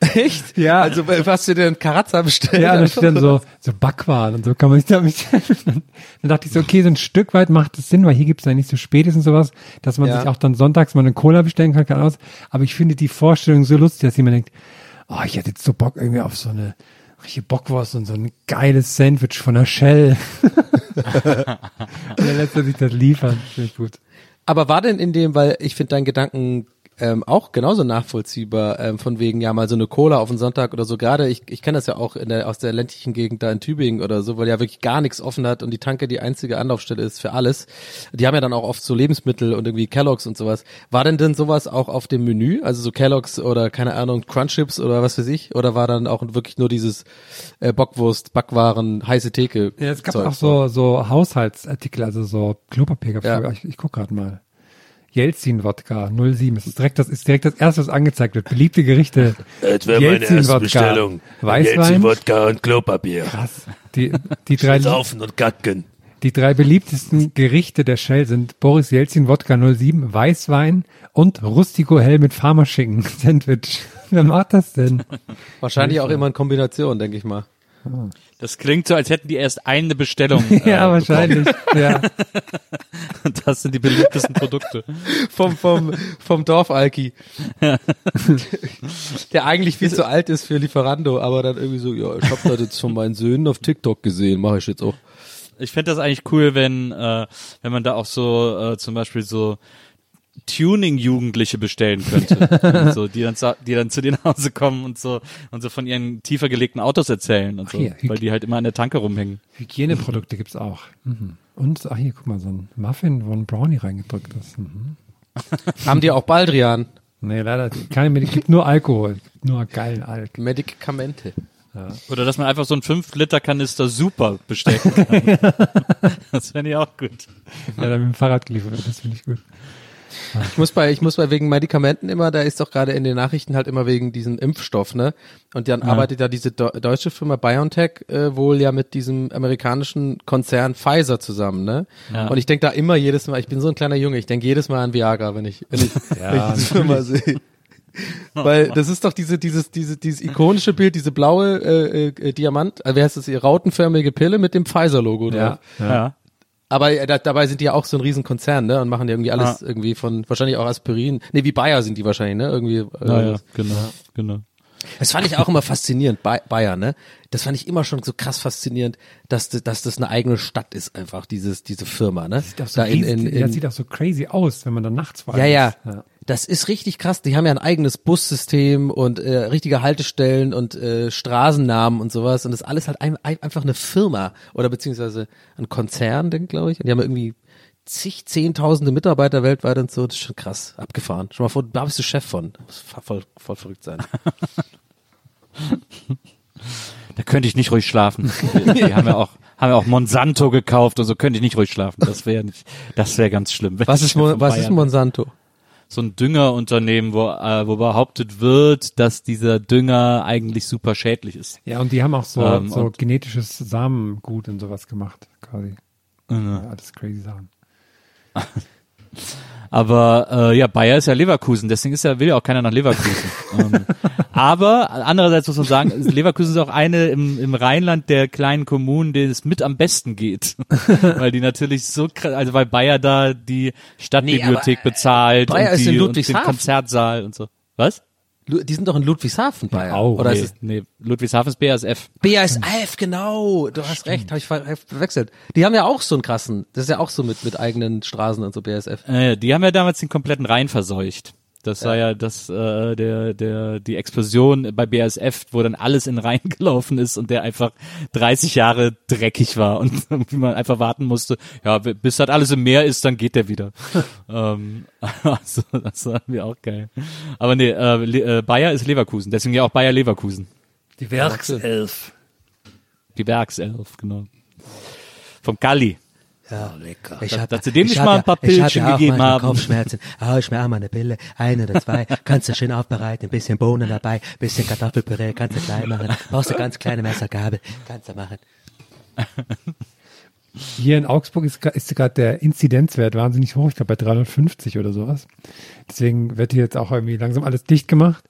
Echt? Ja. Also äh, hast du dir einen Karazza bestellt? Ja, da steht dann so, so Backwaren und so kann man sich da bestellen. Dann dachte ich so, okay, so ein Stück weit macht es Sinn, weil hier gibt's ja nicht so spätes und sowas, dass man Ja. sich auch dann sonntags mal eine Cola bestellen kann, kann aus. Aber ich finde die Vorstellung so lustig, dass jemand denkt, oh, ich hätte jetzt so Bock irgendwie auf so eine richtige Bockwurst und so ein geiles Sandwich von der Shell. und dann lässt er sich das liefern. Finde ich gut. Aber war denn in dem, weil ich finde deinen Gedanken ähm, auch genauso nachvollziehbar, ähm, von wegen ja mal so eine Cola auf den Sonntag oder so. Gerade ich, ich kenne das ja auch in der, aus der ländlichen Gegend da in Tübingen oder so, weil ja wirklich gar nichts offen hat und die Tanke die einzige Anlaufstelle ist für alles. Die haben ja dann auch oft so Lebensmittel und irgendwie Kelloggs und sowas. War denn denn sowas auch auf dem Menü? Also so Kelloggs oder keine Ahnung, Crunchips oder was weiß ich? Oder war dann auch wirklich nur dieses äh, Bockwurst, Backwaren, heiße Theke? Ja, es gab Zeug? auch so, so Haushaltsartikel, also so Klopapier Ja. Ich, ich guck gerade mal. Jelzin-Wodka 07. Es ist direkt das, ist direkt das erste, was angezeigt wird. Beliebte Gerichte. Das wäre meine erste Jelzin-Wodka. Bestellung. Weißwein. Wodka und Klopapier. Krass. Die, die drei, Saufen und kacken. die drei beliebtesten Gerichte der Shell sind Boris Jelzin Wodka 07, Weißwein und Rustico Hell mit Farmerschinken Sandwich. Wer macht das denn? Wahrscheinlich auch immer in Kombination, denke ich mal. Das klingt so, als hätten die erst eine Bestellung. ja, äh, wahrscheinlich. Ja. Das sind die beliebtesten Produkte. vom, vom, vom Dorfalki. Der eigentlich viel zu alt ist für Lieferando, aber dann irgendwie so, ja, ich hab das jetzt von meinen Söhnen auf TikTok gesehen, mache ich jetzt auch. Ich fände das eigentlich cool, wenn, äh, wenn man da auch so äh, zum Beispiel so Tuning-Jugendliche bestellen könnte. so, die dann, sa- die dann zu dir nach Hause kommen und so und so von ihren tiefer gelegten Autos erzählen und so, hier, weil die halt immer an der Tanke rumhängen. Hygieneprodukte gibt's auch. Mhm. Und, ach hier, guck mal, so ein Muffin, wo ein Brownie reingedrückt ist. Mhm. Haben die auch Baldrian? Nee, leider keine Medik gibt nur Alkohol. Nur geilen Alk. Medikamente. Oder dass man einfach so einen 5-Liter-Kanister super bestellen kann. das fände ich auch gut. Ja, dann mit dem Fahrrad geliefert das finde ich gut. Ich muss bei, ich muss bei wegen Medikamenten immer, da ist doch gerade in den Nachrichten halt immer wegen diesem Impfstoff, ne? Und dann arbeitet ja diese do- deutsche Firma BioNTech äh, wohl ja mit diesem amerikanischen Konzern Pfizer zusammen, ne? Ja. Und ich denke da immer jedes Mal, ich bin so ein kleiner Junge, ich denke jedes Mal an Viagra, wenn ich, wenn ich, wenn ich diese Firma sehe. Weil das ist doch diese, dieses, diese, dieses ikonische Bild, diese blaue äh, äh, Diamant, äh, wie heißt das, ihr rautenförmige Pille mit dem Pfizer-Logo drauf. Ja. Aber äh, da, dabei sind die ja auch so ein Riesenkonzern, ne? Und machen ja irgendwie alles Ah. irgendwie von, wahrscheinlich auch Aspirin. Ne, wie Bayer sind die wahrscheinlich, ne? Irgendwie. Äh, Naja, genau, genau. Das fand ich auch immer faszinierend, Bay- Bayer, ne? Das fand ich immer schon so krass faszinierend, dass, das- dass das eine eigene Stadt ist, einfach, dieses, diese Firma, ne? Sieht auch so Da in, in, in, das sieht auch so crazy aus, wenn man dann nachts war. ja, ja, Das ist richtig krass. Die haben ja ein eigenes Bussystem und äh, richtige Haltestellen und äh, Straßennamen und sowas. Und das ist alles halt ein, ein, einfach eine Firma oder beziehungsweise ein Konzern, glaube ich. Und die haben ja irgendwie zig, zehntausende Mitarbeiter weltweit und so. Das ist schon krass. Abgefahren. Schon mal vor, da bist du Chef von. Das muss voll, voll verrückt sein. Da könnte ich nicht ruhig schlafen. Die, die haben ja auch haben ja auch Monsanto gekauft und so könnte ich nicht ruhig schlafen. Das wäre nicht, das wäre ganz schlimm. Was ist, Mo was ist Monsanto? So ein Düngerunternehmen, wo, äh, wo behauptet wird, dass dieser Dünger eigentlich super schädlich ist. Ja, und die haben auch so, Ähm, so genetisches Samengut und sowas gemacht, quasi. Ja, alles crazy Sachen. Aber äh, ja, Bayer ist ja Leverkusen, deswegen ist ja, will ja auch keiner nach Leverkusen. ähm, aber andererseits muss man sagen, Leverkusen ist auch eine im, im Rheinland der kleinen Kommunen, denen es mit am besten geht. weil die natürlich so krass, also weil Bayer da die Stadtbibliothek Nee, aber, äh, bezahlt Bayer und, die, und den. Konzertsaal und so. Was? Die sind doch in Ludwigshafen, Bayer. auch. Oder nee, ist es nee, Ludwigshafen ist BASF. BASF, genau. Du hast recht, habe ich ver verwechselt. Die haben ja auch so einen krassen, das ist ja auch so mit, mit eigenen Straßen und so BASF. Äh, die haben ja damals den kompletten Rhein verseucht. Das war ja das, äh, der, der, die Explosion bei BASF, wo dann alles in Rhein gelaufen ist und der einfach 30 Jahre dreckig war und wie man einfach warten musste, ja, bis das alles im Meer ist, dann geht der wieder. ähm, also, das war mir auch geil. Aber nee, äh, Le äh, Bayer ist Leverkusen, deswegen ja auch Bayer Leverkusen. Die Werkself. Die Werkself, genau. Vom Galli. Ja, lecker. Ich hab, dass sie dem ich nicht mal ja- ein paar ich hab Pillchen ja auch gegeben haben. Kopfschmerzen. Ah, ich mir auch mal eine Pille, eine oder zwei. Kannst du schön aufbereiten, ein bisschen Bohnen dabei, bisschen Kartoffelpüree, kannst du klein machen. Brauchst du ganz kleine Messergabel, kannst du machen. Hier in Augsburg ist, ist gerade der Inzidenzwert wahnsinnig hoch, ich glaube bei 350 oder sowas. Deswegen wird hier jetzt auch irgendwie langsam alles dicht gemacht.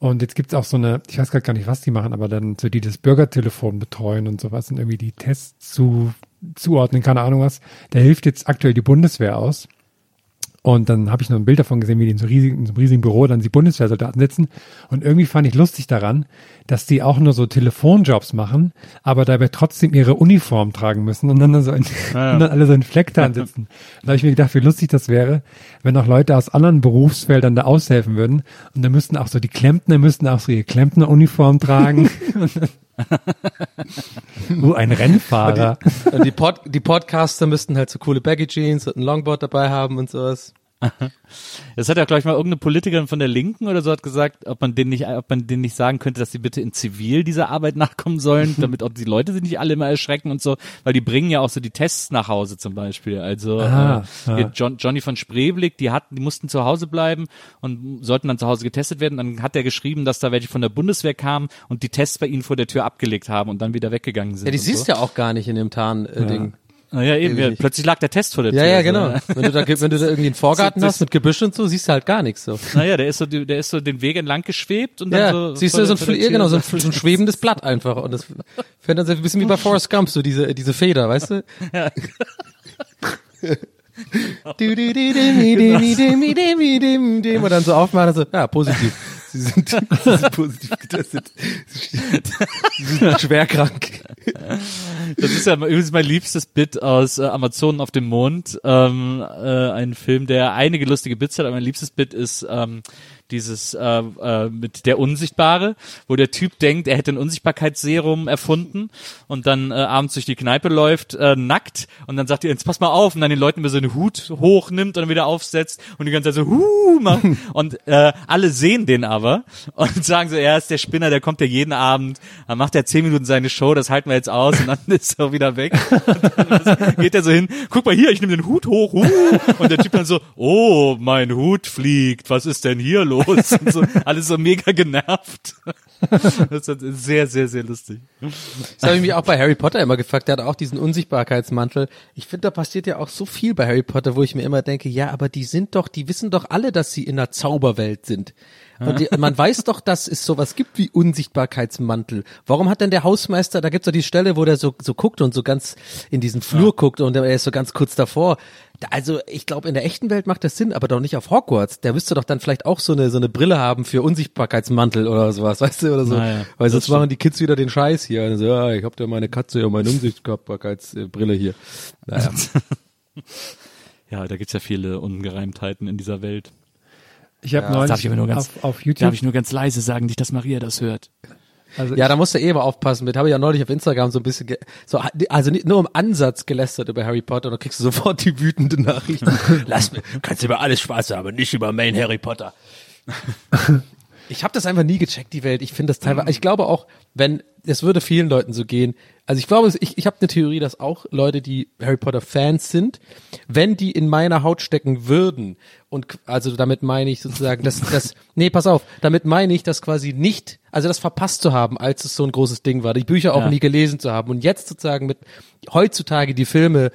Und jetzt gibt's auch so eine, ich weiß grad gar nicht, was die machen, aber dann so die das Bürgertelefon betreuen und sowas und irgendwie die Tests zu, zuordnen, keine Ahnung was. Da hilft jetzt aktuell die Bundeswehr aus. Und dann habe ich noch ein Bild davon gesehen, wie die in so, riesigen, in so einem riesigen Büro dann die Bundeswehrsoldaten sitzen. Und irgendwie fand ich lustig daran, dass die auch nur so Telefonjobs machen, aber dabei trotzdem ihre Uniform tragen müssen und dann so in, und dann alle so in Flecktarn sitzen. Da habe ich mir gedacht, wie lustig das wäre, wenn auch Leute aus anderen Berufsfeldern da aushelfen würden. Und da müssten auch so die Klempner müssten auch so ihre Klempneruniform tragen. uh, ein Rennfahrer. Und die, Pod, die Podcaster müssten halt so coole Baggy Jeans und ein Longboard dabei haben und sowas. Das hat ja, glaube ich, mal irgendeine Politikerin von der Linken oder so hat gesagt, ob man denen nicht, ob man denen nicht sagen könnte, dass sie bitte in Zivil dieser Arbeit nachkommen sollen, damit auch die Leute sich nicht alle immer erschrecken und so, weil die bringen ja auch so die Tests nach Hause zum Beispiel. Also Ah, äh, John, Johnny von Spreeblick, die hatten, die mussten zu Hause bleiben und sollten dann zu Hause getestet werden. Dann hat er geschrieben, dass da welche von der Bundeswehr kamen und die Tests bei ihnen vor der Tür abgelegt haben und dann wieder weggegangen sind. Ja, die siehst so. ja auch gar nicht in dem Tarn-Ding. Ah, ja, eben, ja, plötzlich lag der Test vor der Ja, Tür. ja, so, genau. ne? Wenn du da, wenn du da irgendwie einen Vorgarten So, hast mit Gebüsch und so, siehst du halt gar nichts so. Naja, der ist so, der ist so den Weg entlang geschwebt und dann Ja, so. siehst du, so ein, ja, genau, so ein, so ein schwebendes Blatt einfach. Und das fände dann so ein bisschen wie bei Forrest Gump, so diese, diese Feder, weißt du? Dimi. Und dann so aufmachen und so, ja, positiv. Sie sind, Sie sind positiv getestet. Sie sind schwer krank. Das ist ja übrigens mein liebstes Bit aus äh, Amazonen auf dem Mond. Ähm, äh, ein Film, der einige lustige Bits hat, aber mein liebstes Bit ist, ähm, dieses äh, äh, mit der Unsichtbare, wo der Typ denkt, er hätte ein Unsichtbarkeitsserum erfunden und dann äh, abends durch die Kneipe läuft, äh, nackt und dann sagt er, jetzt pass mal auf und dann den Leuten über seinen Hut hochnimmt und dann wieder aufsetzt und die ganze Zeit so huh macht und äh, alle sehen den aber und sagen so, er ist der Spinner, der kommt ja jeden Abend, dann macht er zehn Minuten seine Show, das halten wir jetzt aus und dann ist er wieder weg. Und dann geht er so hin, guck mal hier, ich nehme den Hut hoch, huh, und der Typ dann so, oh, mein Hut fliegt, was ist denn hier los? Und so, alles so mega genervt. Das ist sehr, sehr, sehr lustig. Das habe ich mich auch bei Harry Potter immer gefragt. Der hat auch diesen Unsichtbarkeitsmantel. Ich finde, da passiert ja auch so viel bei Harry Potter, wo ich mir immer denke, ja, aber die sind doch, die wissen doch alle, dass sie in einer Zauberwelt sind. Und die, man weiß doch, dass es sowas gibt wie Unsichtbarkeitsmantel. Warum hat denn der Hausmeister, da gibt's doch die Stelle, wo der so, so guckt und so ganz in diesen Flur guckt und er ist so ganz kurz davor. Also ich glaube, in der echten Welt macht das Sinn, aber doch nicht auf Hogwarts. Der müsste doch dann vielleicht auch so eine so eine Brille haben für Unsichtbarkeitsmantel oder sowas, weißt du, oder so. Naja, Weil sonst machen die Kids wieder den Scheiß hier. Und so, ja, ich hab da meine Katze und meine Unsichtbarkeitsbrille hier. Naja. Ja, da gibt's ja viele Ungereimtheiten in dieser Welt. Ich habe darf neulich ich nur ganz- auf, auf Darf YouTube, ich nur ganz leise sagen, nicht, dass Maria das hört. Also Ja, da musst du eh mal aufpassen mit. Habe ich ja neulich auf Instagram so ein bisschen, so, also nicht nur im Ansatz gelästert über Harry Potter, da kriegst du sofort die wütende Nachricht. Lass mir, kannst über alles Spaß haben, nicht über Main Harry Potter. Ich habe das einfach nie gecheckt, die Welt. Ich finde das teilweise, ich glaube auch, wenn, es würde vielen Leuten so gehen. Also ich glaube, ich, ich habe eine Theorie, dass auch Leute, die Harry Potter Fans sind, wenn die in meiner Haut stecken würden und also damit meine ich sozusagen, dass das, nee, pass auf, damit meine ich, dass quasi nicht, also das verpasst zu haben, als es so ein großes Ding war, die Bücher auch Ja. nie gelesen zu haben und jetzt sozusagen mit heutzutage die Filme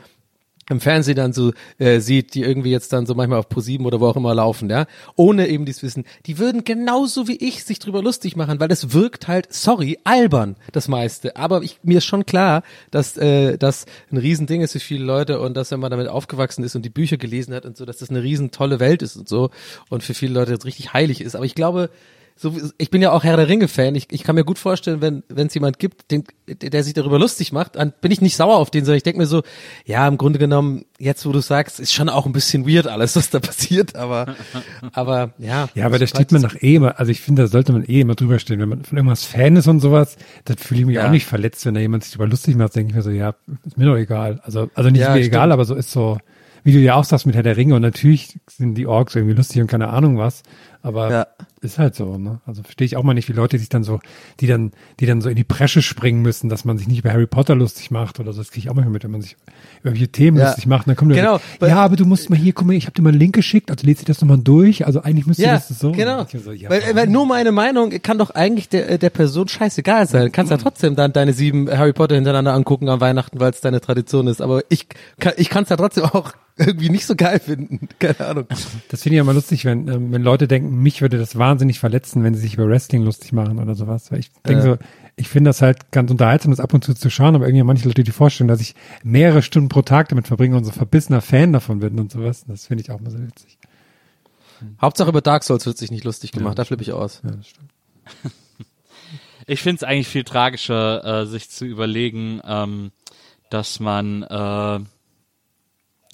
im Fernsehen dann so äh, sieht, die irgendwie jetzt dann so manchmal auf ProSieben oder wo auch immer laufen, ja, ohne eben dieses Wissen, die würden genauso wie ich sich drüber lustig machen, weil das wirkt halt, sorry, albern, das meiste. Aber ich, mir ist schon klar, dass äh, das ein Riesending ist für viele Leute und dass wenn man damit aufgewachsen ist und die Bücher gelesen hat und so, dass das eine riesen tolle Welt ist und so und für viele Leute das richtig heilig ist. Aber ich glaube, so, ich bin ja auch Herr der Ringe Fan. Ich, ich kann mir gut vorstellen, wenn wenn es jemand gibt, den, der sich darüber lustig macht, dann bin ich nicht sauer auf den, sondern ich denke mir so, ja, im Grunde genommen, jetzt wo du sagst, ist schon auch ein bisschen weird alles, was da passiert, aber aber ja. Ja, aber da das steht man nach eh immer, also ich finde, da sollte man eh immer drüber stehen. Wenn man von irgendwas Fan ist und sowas, dann fühle ich mich Ja. auch nicht verletzt, wenn da jemand sich drüber lustig macht, denke ich mir so, ja, ist mir doch egal. Also, also nicht Ja, mir stimmt. egal, aber so ist so, wie du ja auch sagst mit Herr der Ringe und natürlich sind die Orks irgendwie lustig und keine Ahnung was, aber Ja. ist halt so, ne? Also verstehe ich auch mal nicht, wie Leute sich dann so, die dann, die dann so in die Bresche springen müssen, dass man sich nicht über Harry Potter lustig macht oder so. Das kriege ich auch manchmal mit, wenn man sich über welche Themen Ja. lustig macht. Dann kommt Genau. so, ja, aber du musst mal hier, guck mal, ich habe dir mal einen Link geschickt, also lest dir das nochmal durch. Also eigentlich müsste Ja, das so. genau. So, ja, weil, weil nur meine Meinung kann doch eigentlich der, der Person scheißegal sein. Du kannst ja trotzdem dann deine sieben Harry Potter hintereinander angucken an Weihnachten, weil es deine Tradition ist. Aber ich kann ich kann es ja trotzdem auch irgendwie nicht so geil finden. Keine Ahnung. Das finde ich ja mal lustig, wenn, ähm, wenn Leute denken, mich würde das wahnsinnig verletzen, wenn sie sich über Wrestling lustig machen oder sowas. Weil ich denke so, ich finde das halt ganz unterhaltsam, das ab und zu zu schauen, aber irgendwie manche Leute die vorstellen, dass ich mehrere Stunden pro Tag damit verbringe und so verbissener Fan davon bin und sowas. Das finde ich auch mal so witzig. Hauptsache über Dark Souls wird sich nicht lustig gemacht. da flippe ich aus. Ja, das stimmt. Ich finde es eigentlich viel tragischer, äh, sich zu überlegen, ähm, dass man, äh,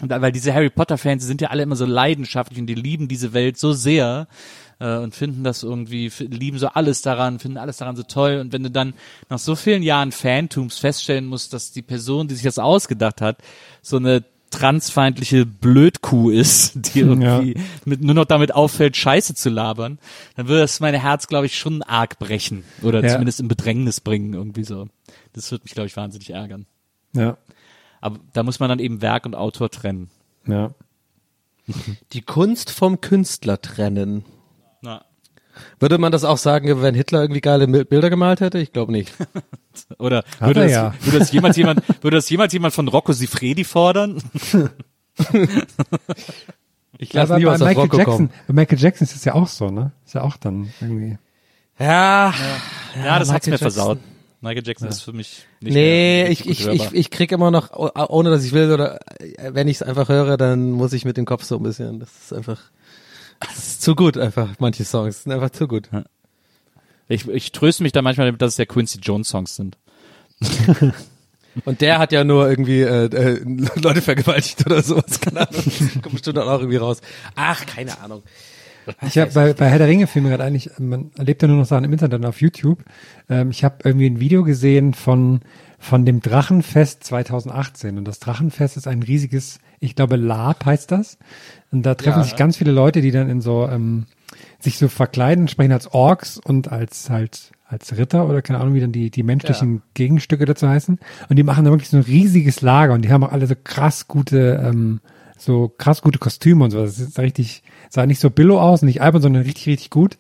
weil diese Harry Potter Fans die sind ja alle immer so leidenschaftlich und die lieben diese Welt so sehr äh, und finden das irgendwie, lieben so alles daran, finden alles daran so toll und wenn du dann nach so vielen Jahren Fantums feststellen musst, dass die Person, die sich das ausgedacht hat, so eine transfeindliche Blödkuh ist, die irgendwie mit, nur noch damit auffällt, Scheiße zu labern, dann würde das mein Herz, glaube ich, schon arg brechen oder Ja. zumindest in Bedrängnis bringen, irgendwie so. Das würde mich, glaube ich, wahnsinnig ärgern. Ja, Aber da muss man dann eben Werk und Autor trennen. ja. Die Kunst vom Künstler trennen. Na. Würde man das auch sagen, wenn Hitler irgendwie geile Bilder gemalt hätte? Ich glaube nicht. Oder würde das, ja. würde das jemals jemand, würde das jemals jemand von Rocco Sifredi fordern? Ich ja lasse nie bei was Michael Rocco Jackson, kommen. bei Michael Jackson ist es ja auch so, ne? Ist ja auch dann irgendwie. Ja, Ja, das hat's Michael mir Jackson. versaut. Michael Jackson ist für mich nicht nee, mehr, ich, ich, ich, ich krieg immer noch, oh- ohne dass ich will, oder wenn ich es einfach höre, dann muss ich mit dem Kopf so ein bisschen. Das ist einfach, das ist zu gut einfach, manche Songs sind einfach zu gut. Ich, ich tröste mich da manchmal damit, dass es ja Quincy Jones Songs sind. Und der hat ja nur irgendwie äh, äh, Leute vergewaltigt oder sowas, keine Ahnung. Kommt bestimmt auch irgendwie raus. Ach, keine Ahnung. Ich habe bei, bei Herr der Ringe Filme gerade eigentlich, man erlebt ja nur noch Sachen im Internet und auf YouTube. Ähm, ich habe irgendwie ein Video gesehen von von dem Drachenfest 2018 und das Drachenfest ist ein riesiges, ich glaube Lab heißt das und da treffen Ja. sich ganz viele Leute, die dann in so ähm, sich so verkleiden, sprechen als Orks und als halt als Ritter oder keine Ahnung, wie dann die, die menschlichen Gegenstücke dazu heißen. Und die machen da wirklich so ein riesiges Lager und die haben auch alle so krass gute, ähm, so krass gute Kostüme und so. Das ist richtig, sah nicht so billo aus, nicht albern, sondern richtig, richtig gut.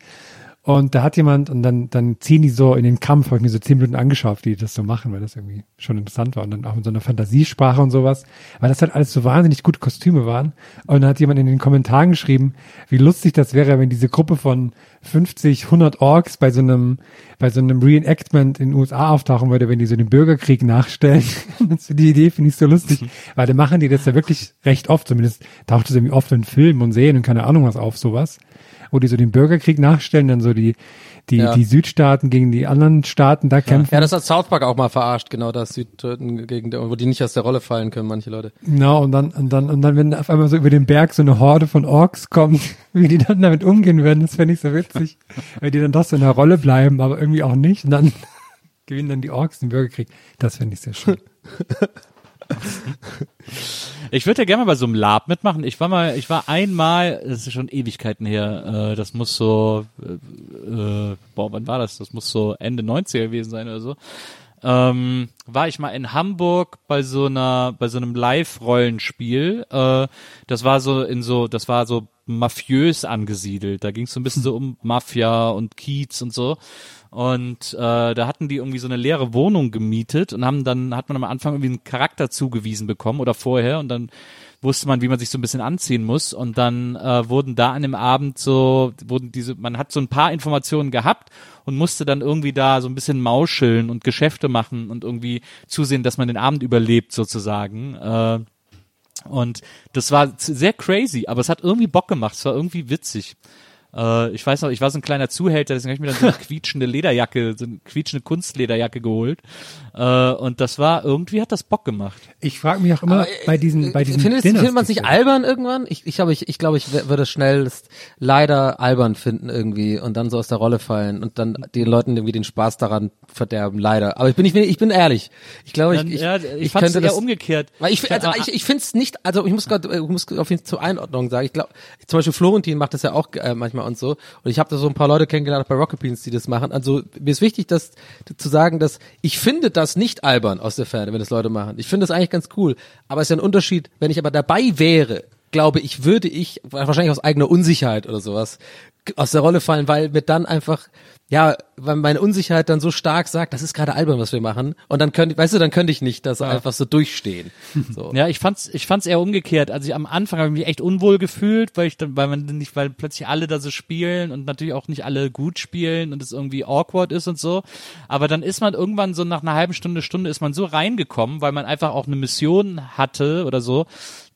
Und da hat jemand, und dann, dann ziehen die so in den Kampf, habe ich mir so zehn Minuten angeschaut, wie die das so machen, weil das irgendwie schon interessant war. Und dann auch in so einer Fantasiesprache und sowas, weil das halt alles so wahnsinnig gute Kostüme waren. Und dann hat jemand in den Kommentaren geschrieben, wie lustig das wäre, wenn diese Gruppe von 50, 100 Orks bei so einem, bei so einem Reenactment in den USA auftauchen würde, wenn die so den Bürgerkrieg nachstellen. das, die Idee finde ich so lustig, weil dann machen die das ja wirklich recht oft, zumindest taucht es irgendwie oft in Filmen und Serien und keine Ahnung was auf, sowas wo die so den Bürgerkrieg nachstellen, dann so die, die, Ja. die Südstaaten gegen die anderen Staaten da kämpfen. Ja, das hat South Park auch mal verarscht, genau das Südtöten gegen, wo die nicht aus der Rolle fallen können, manche Leute. Genau, und dann, und dann, und dann, wenn auf einmal so über den Berg so eine Horde von Orks kommt, wie die dann damit umgehen werden, das fände ich so witzig. Weil die dann doch so in der Rolle bleiben, aber irgendwie auch nicht. Und dann gewinnen dann die Orks den Bürgerkrieg. Das fände ich sehr schön. Ich würde ja gerne mal bei so einem Lab mitmachen. Ich war mal, ich war einmal, das ist schon Ewigkeiten her, äh, das muss so, äh, äh, boah, wann war das? Das muss so Ende 90er gewesen sein oder so. Ähm, war ich mal in Hamburg bei so einer, bei so einem Live-Rollenspiel. Äh, das war so in so, das war so mafiös angesiedelt. Da ging es so ein bisschen so um Mafia und Kiez und so. Und äh, da hatten die irgendwie so eine leere Wohnung gemietet und haben dann, hat man am Anfang irgendwie einen Charakter zugewiesen bekommen oder vorher und dann wusste man, wie man sich so ein bisschen anziehen muss. Und dann äh, wurden da an dem Abend so, wurden diese, man hat so ein paar Informationen gehabt und musste dann irgendwie da so ein bisschen mauscheln und Geschäfte machen und irgendwie zusehen, dass man den Abend überlebt sozusagen. Äh, und das war sehr crazy, aber es hat irgendwie Bock gemacht, es war irgendwie witzig. Äh, ich weiß noch, ich war so ein kleiner Zuhälter, deswegen habe ich mir dann so eine quietschende Lederjacke, so eine quietschende Kunstlederjacke geholt. Äh, und das war, irgendwie hat das Bock gemacht. Ich frage mich auch immer bei diesen, bei diesen Findet, Dinners, findet man es nicht albern irgendwann? Ich, ich glaube, ich, ich, glaube, ich würde es schnell leider albern finden irgendwie und dann so aus der Rolle fallen und dann den Leuten irgendwie den Spaß daran verderben, leider. Aber ich bin, ich bin, ich bin ehrlich. Ich glaube, ich, ich, ja, ich, ich fand es könnte eher das, umgekehrt. Weil ich, also ich, ich finde es nicht, also ich muss gerade, ich muss auf jeden Fall zur Einordnung sagen, ich glaube, zum Beispiel Florentin macht das ja auch äh, manchmal und so. Und ich habe da so ein paar Leute kennengelernt bei Rocket Beans, die das machen. Also mir ist wichtig, das zu sagen, dass ich finde das nicht albern aus der Ferne, wenn das Leute machen. Ich finde das eigentlich ganz cool. Aber es ist ja ein Unterschied, wenn ich aber dabei wäre, glaube ich, würde ich wahrscheinlich aus eigener Unsicherheit oder sowas aus der Rolle fallen, weil mir dann einfach ja, weil meine Unsicherheit dann so stark sagt, das ist gerade albern, was wir machen. Und dann könnte, weißt du, dann könnte ich nicht das einfach so durchstehen. So. Ja, ich fand's, ich fand's eher umgekehrt. Also ich, am Anfang habe ich mich echt unwohl gefühlt, weil ich dann, weil man nicht, weil plötzlich alle da so spielen und natürlich auch nicht alle gut spielen und es irgendwie awkward ist und so. Aber dann ist man irgendwann so nach einer halben Stunde, Stunde ist man so reingekommen, weil man einfach auch eine Mission hatte oder so,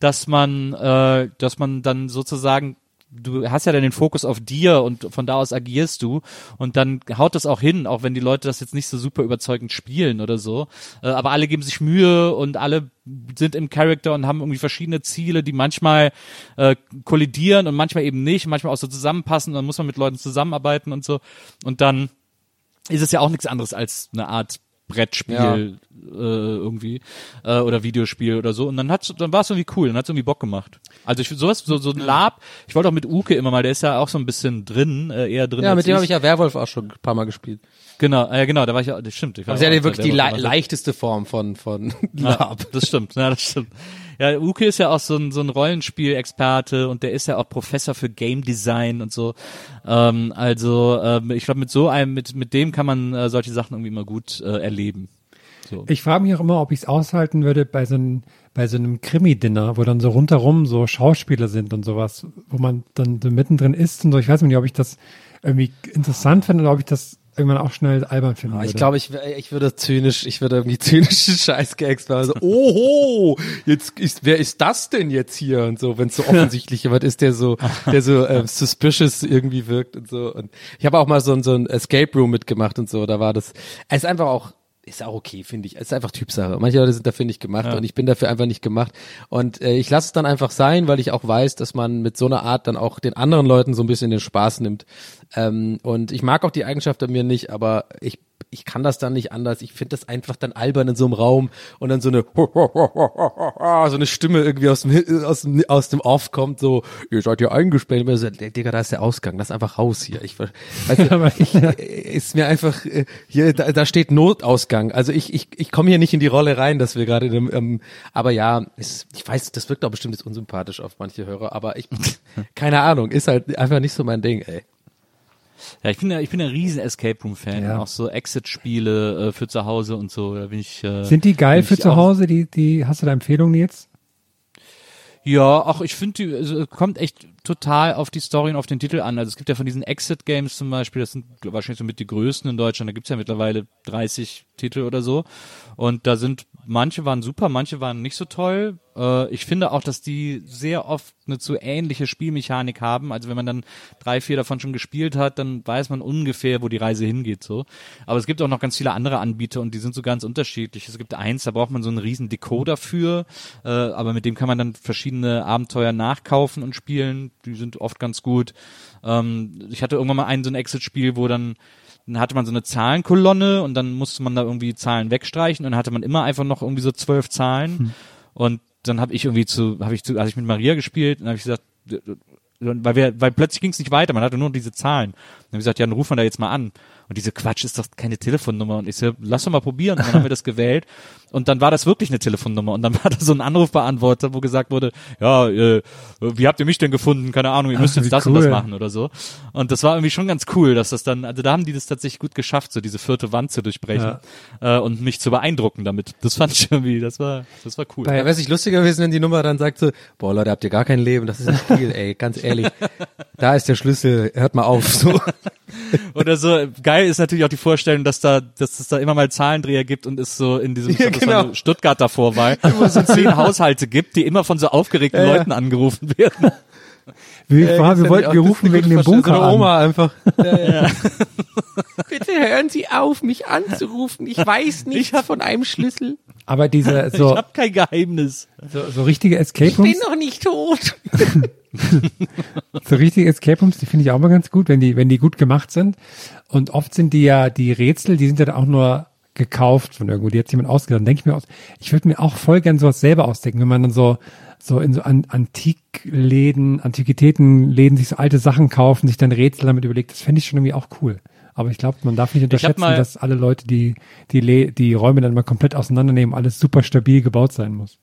dass man, äh, dass man dann sozusagen du hast ja dann den Fokus auf dir und von da aus agierst du und dann haut das auch hin, auch wenn die Leute das jetzt nicht so super überzeugend spielen oder so. Äh, aber alle geben sich Mühe und alle sind im Charakter und haben irgendwie verschiedene Ziele, die manchmal äh, kollidieren und manchmal eben nicht, manchmal auch so zusammenpassen. Und dann muss man mit Leuten zusammenarbeiten und so. Und dann ist es ja auch nichts anderes als eine Art Brettspiel Ja. äh, irgendwie äh, oder Videospiel oder so. Und dann hat's dann war es irgendwie cool dann hat's irgendwie Bock gemacht. Also ich sowas so so ein Lab ich wollte auch mit Uke immer mal der ist ja auch so ein bisschen drin äh, eher drin Ja, mit dem habe ich. ja Werwolf auch schon ein paar Mal gespielt. genau äh, genau da war ich ja das stimmt. Ich war Aber das ist ja wirklich die le leichteste Form von, von ja, Lab. das stimmt ja das stimmt ja Uke ist ja auch so ein so ein Rollenspiel-Experte und der ist ja auch Professor für Game Design und so. Ähm, also ähm, ich glaube mit so einem mit mit dem kann man äh, solche Sachen irgendwie immer gut äh, erleben. So. Ich frage mich auch immer, ob ich es aushalten würde bei so einem, bei so einem Krimi-Dinner, wo dann so rundherum so Schauspieler sind und sowas, wo man dann so mittendrin ist und so. Ich weiß nicht, ob ich das irgendwie interessant finde oder ob ich das irgendwann auch schnell albern finden würde. Ich glaube, ich, ich würde zynisch, ich würde irgendwie zynische Scheißgags machen. So, oho, jetzt ist, wer ist das denn jetzt hier? Und so, wenn es so offensichtlich jemand ist, der so, der so ähm, suspicious irgendwie wirkt und so. Und ich habe auch mal so, ein so ein Escape Room mitgemacht und so. Da war das, es ist einfach auch, ist auch okay, finde ich. Es ist einfach Typsache. Manche Leute sind dafür nicht gemacht ja. und ich bin dafür einfach nicht gemacht. Und äh, ich lasse es dann einfach sein, weil ich auch weiß, dass man mit so einer Art dann auch den anderen Leuten so ein bisschen den Spaß nimmt. Ähm, und ich mag auch die Eigenschaft an mir nicht, aber ich ich kann das dann nicht anders. Ich finde das einfach dann albern in so einem Raum und dann so eine so eine Stimme irgendwie aus dem aus dem, aus dem Off kommt so, ihr seid ja eingesperrt. Ich so, Digga, da ist der Ausgang, lass einfach raus hier. Ich, weißt ich ist mir einfach hier da, da steht Notausgang. Also ich ich ich komme hier nicht in die Rolle rein, dass wir gerade ähm, aber ja, ist, ich weiß, das wirkt auch bestimmt jetzt unsympathisch auf manche Hörer, aber ich keine Ahnung, ist halt einfach nicht so mein Ding, ey. Ja, ich bin ja, ich bin ein riesen Escape Room Fan. Ja. Auch so Exit-Spiele äh, für zu Hause und so. Da bin ich. Äh, Sind die geil für zu Hause? Die, die, hast du da Empfehlungen jetzt? Ja, auch ich finde, die also, kommt echt total auf die Story und auf den Titel an. Also es gibt ja von diesen Exit-Games zum Beispiel, das sind wahrscheinlich so mit die größten in Deutschland, da gibt's ja mittlerweile 30 Titel oder so. Und da sind, manche waren super, manche waren nicht so toll. Äh, ich finde auch, dass die sehr oft eine zu ähnliche Spielmechanik haben. Also wenn man dann drei, vier davon schon gespielt hat, dann weiß man ungefähr, wo die Reise hingeht. So. Aber es gibt auch noch ganz viele andere Anbieter und die sind so ganz unterschiedlich. Es gibt eins, da braucht man so einen riesen Decoder für, äh, aber mit dem kann man dann verschiedene Abenteuer nachkaufen und spielen. Die sind oft ganz gut. Ähm, ich hatte irgendwann mal ein so ein Exit-Spiel, wo dann dann hatte man so eine Zahlenkolonne und dann musste man da irgendwie Zahlen wegstreichen und dann hatte man immer einfach noch irgendwie so zwölf Zahlen hm. und dann habe ich irgendwie zu, habe ich zu, als ich mit Maria gespielt, dann habe ich gesagt, weil wir, weil plötzlich ging es nicht weiter, man hatte nur diese Zahlen. Dann habe ich gesagt, ja, dann rufen wir da jetzt mal an. Und diese Quatsch ist doch keine Telefonnummer. Und ich so, lass doch mal probieren. Und dann haben wir das gewählt. Und dann war das wirklich eine Telefonnummer. Und dann war da so ein Anrufbeantworter, wo gesagt wurde, ja, äh, wie habt ihr mich denn gefunden? Keine Ahnung, ihr müsst Ach, jetzt das cool. und das machen oder so. Und das war irgendwie schon ganz cool, dass das dann, also da haben die das tatsächlich gut geschafft, so diese vierte Wand zu durchbrechen ja. äh, und mich zu beeindrucken damit. Das fand ich irgendwie, das war, das war cool. Ja, wäre es nicht lustiger gewesen, wenn die Nummer dann sagt so, boah Leute, habt ihr gar kein Leben, das ist ein Spiel, ey, ganz ehrlich. Da ist der Schlüssel, hört mal auf, so. Oder so, geil ist natürlich auch die Vorstellung, dass da, dass es da immer mal Zahlendreher gibt und es so in diesem ja, genau. Stuttgarter Vorwahl immer so zehn Haushalte gibt, die immer von so aufgeregten ja, Leuten angerufen werden. Wir, äh, wir wollten gerufen wegen dem Bunker so Oma an. einfach. Ja, ja. Bitte hören Sie auf, mich anzurufen. Ich weiß nichts von einem Schlüssel. Aber diese so. Ich habe kein Geheimnis. So, so richtige Escape Rooms. Ich bin noch nicht tot. so richtige Escape Rooms, die finde ich auch mal ganz gut, wenn die, wenn die gut gemacht sind. Und oft sind die ja, die Rätsel, die sind ja auch nur gekauft von irgendwo, die hat jemand ausgedacht. Denke ich mir aus, ich würde mir auch voll gern sowas selber ausdenken, wenn man dann so, so in so An Antikläden, Antiquitätenläden sich so alte Sachen kaufen, sich dann Rätsel damit überlegt, das fände ich schon irgendwie auch cool. Aber ich glaube, man darf nicht unterschätzen, dass alle Leute, die, die, die Räume dann mal komplett auseinandernehmen, alles super stabil gebaut sein muss.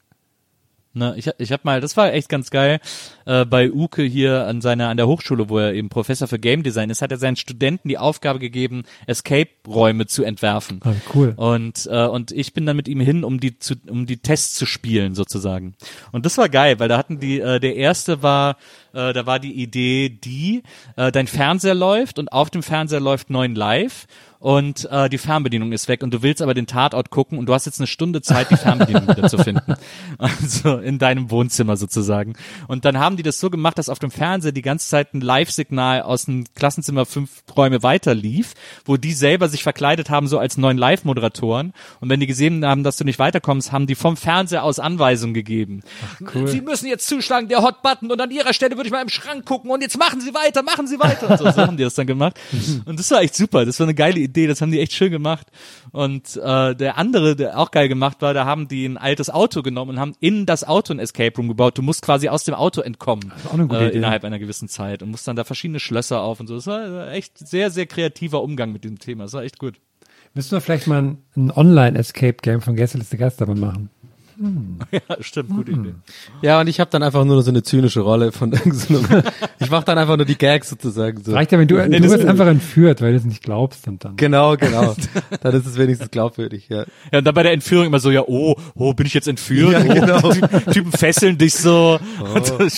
Ne, ich, ich habe mal, das war echt ganz geil, äh, bei Uke hier an seiner an der Hochschule, wo er eben Professor für Game Design ist, hat er seinen Studenten die Aufgabe gegeben, Escape-Räume zu entwerfen. Ah, cool. Und äh, und ich bin dann mit ihm hin, um die zu, um die Tests zu spielen sozusagen. Und das war geil, weil da hatten die, äh, der erste war, äh, da war die Idee, die äh, dein Fernseher läuft und auf dem Fernseher läuft neun Live und äh, die Fernbedienung ist weg und du willst aber den Tatort gucken und du hast jetzt eine Stunde Zeit, die Fernbedienung wieder zu finden. Also in deinem Wohnzimmer sozusagen. Und dann haben die das so gemacht, dass auf dem Fernseher die ganze Zeit ein Live-Signal aus dem Klassenzimmer fünf Räume weiter lief, wo die selber sich verkleidet haben, so als neuen Live-Moderatoren. Und wenn die gesehen haben, dass du nicht weiterkommst, haben die vom Fernseher aus Anweisungen gegeben. Ach, cool. Sie müssen jetzt zuschlagen, der Hot-Button und an ihrer Stelle würde ich mal im Schrank gucken und jetzt machen sie weiter, machen sie weiter. Und so, so haben die das dann gemacht. Und das war echt super. Das war eine geile Idee. Idee, das haben die echt schön gemacht. Und äh, der andere, der auch geil gemacht war, da haben die ein altes Auto genommen und haben in das Auto ein Escape Room gebaut. Du musst quasi aus dem Auto entkommen äh, innerhalb einer gewissen Zeit und musst dann da verschiedene Schlösser auf und so. Das war echt sehr, sehr kreativer Umgang mit diesem Thema. Das war echt gut. Müssen wir vielleicht mal ein Online-Escape-Game von Gästeliste Geisterbahn machen? Hm. Ja, stimmt, gute hm. Idee. Ja, und ich habe dann einfach nur so eine zynische Rolle von irgendeinem. ich mache dann einfach nur die Gags sozusagen so. Reicht ja, wenn du, nee, du wirst einfach entführt, weil du es nicht glaubst und dann. Genau, genau. dann ist es wenigstens glaubwürdig, ja. Ja, und dann bei der Entführung immer so, ja, oh, oh, bin ich jetzt entführt? Ja, genau. Oh, Typen fesseln dich so. Oh,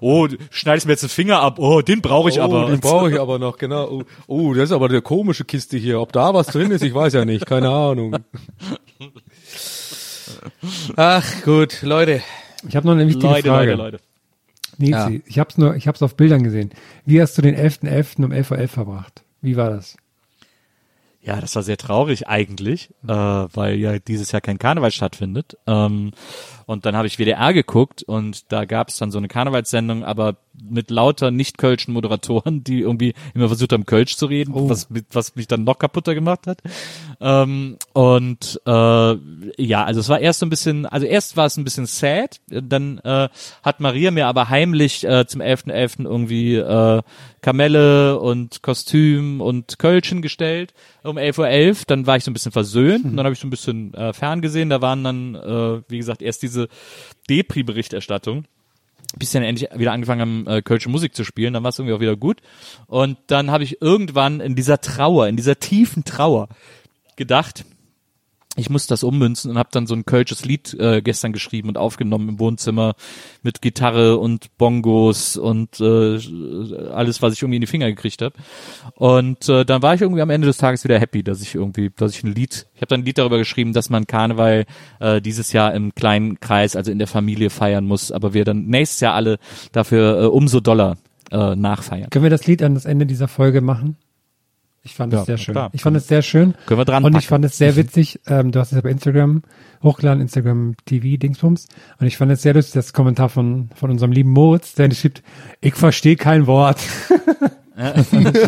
oh schneidest mir jetzt den Finger ab. Oh, den brauche ich oh, aber. Den brauche ich aber noch, genau. Oh, oh, das ist aber eine komische Kiste hier. Ob da was drin ist, ich weiß ja nicht. Keine Ahnung. Ach gut, Leute. Ich habe noch eine wichtige Leute, Frage. Leute, Leute. Nils, ja. ich habe es nur, ich habe es auf Bildern gesehen. Wie hast du den 11.11. .11. um 11.11 Uhr verbracht? Wie war das? Ja, das war sehr traurig eigentlich, äh, weil ja dieses Jahr kein Karneval stattfindet. Ähm, und dann habe ich WDR geguckt und da gab es dann so eine Karnevalssendung, aber mit lauter nicht-kölschen Moderatoren, die irgendwie immer versucht haben, Kölsch zu reden, Oh. was, was mich dann noch kaputter gemacht hat. Ähm, und äh, ja, also es war erst so ein bisschen, also erst war es ein bisschen sad, dann äh, hat Maria mir aber heimlich äh, zum 11.11. irgendwie äh, Kamelle und Kostüm und Kölschen gestellt um 11.11 Uhr. Dann war ich so ein bisschen versöhnt und dann habe ich so ein bisschen äh, ferngesehen. Da waren dann, äh, wie gesagt, erst diese Depri-Berichterstattung bis dann endlich wieder angefangen haben, äh, kölsche Musik zu spielen, dann war es irgendwie auch wieder gut. Und dann habe ich irgendwann in dieser Trauer, in dieser tiefen Trauer gedacht, ich muss das ummünzen und habe dann so ein kölsches Lied äh, gestern geschrieben und aufgenommen im Wohnzimmer mit Gitarre und Bongos und äh, alles, was ich irgendwie in die Finger gekriegt habe. Und äh, dann war ich irgendwie am Ende des Tages wieder happy, dass ich irgendwie, dass ich ein Lied, ich habe dann ein Lied darüber geschrieben, dass man Karneval äh, dieses Jahr im kleinen Kreis, also in der Familie feiern muss, aber wir dann nächstes Jahr alle dafür äh, umso doller äh, nachfeiern. Können wir das Lied an das Ende dieser Folge machen? Ich fand Ja, es sehr schön. klar. Ich fand es sehr schön. Können wir dran Und ich packen. fand es sehr witzig. Ähm, du hast es ja bei Instagram hochgeladen, Instagram TV Dingsbums. Und ich fand es sehr lustig, das Kommentar von, von unserem lieben Moritz, der schreibt, ich verstehe kein Wort. das, fand ich,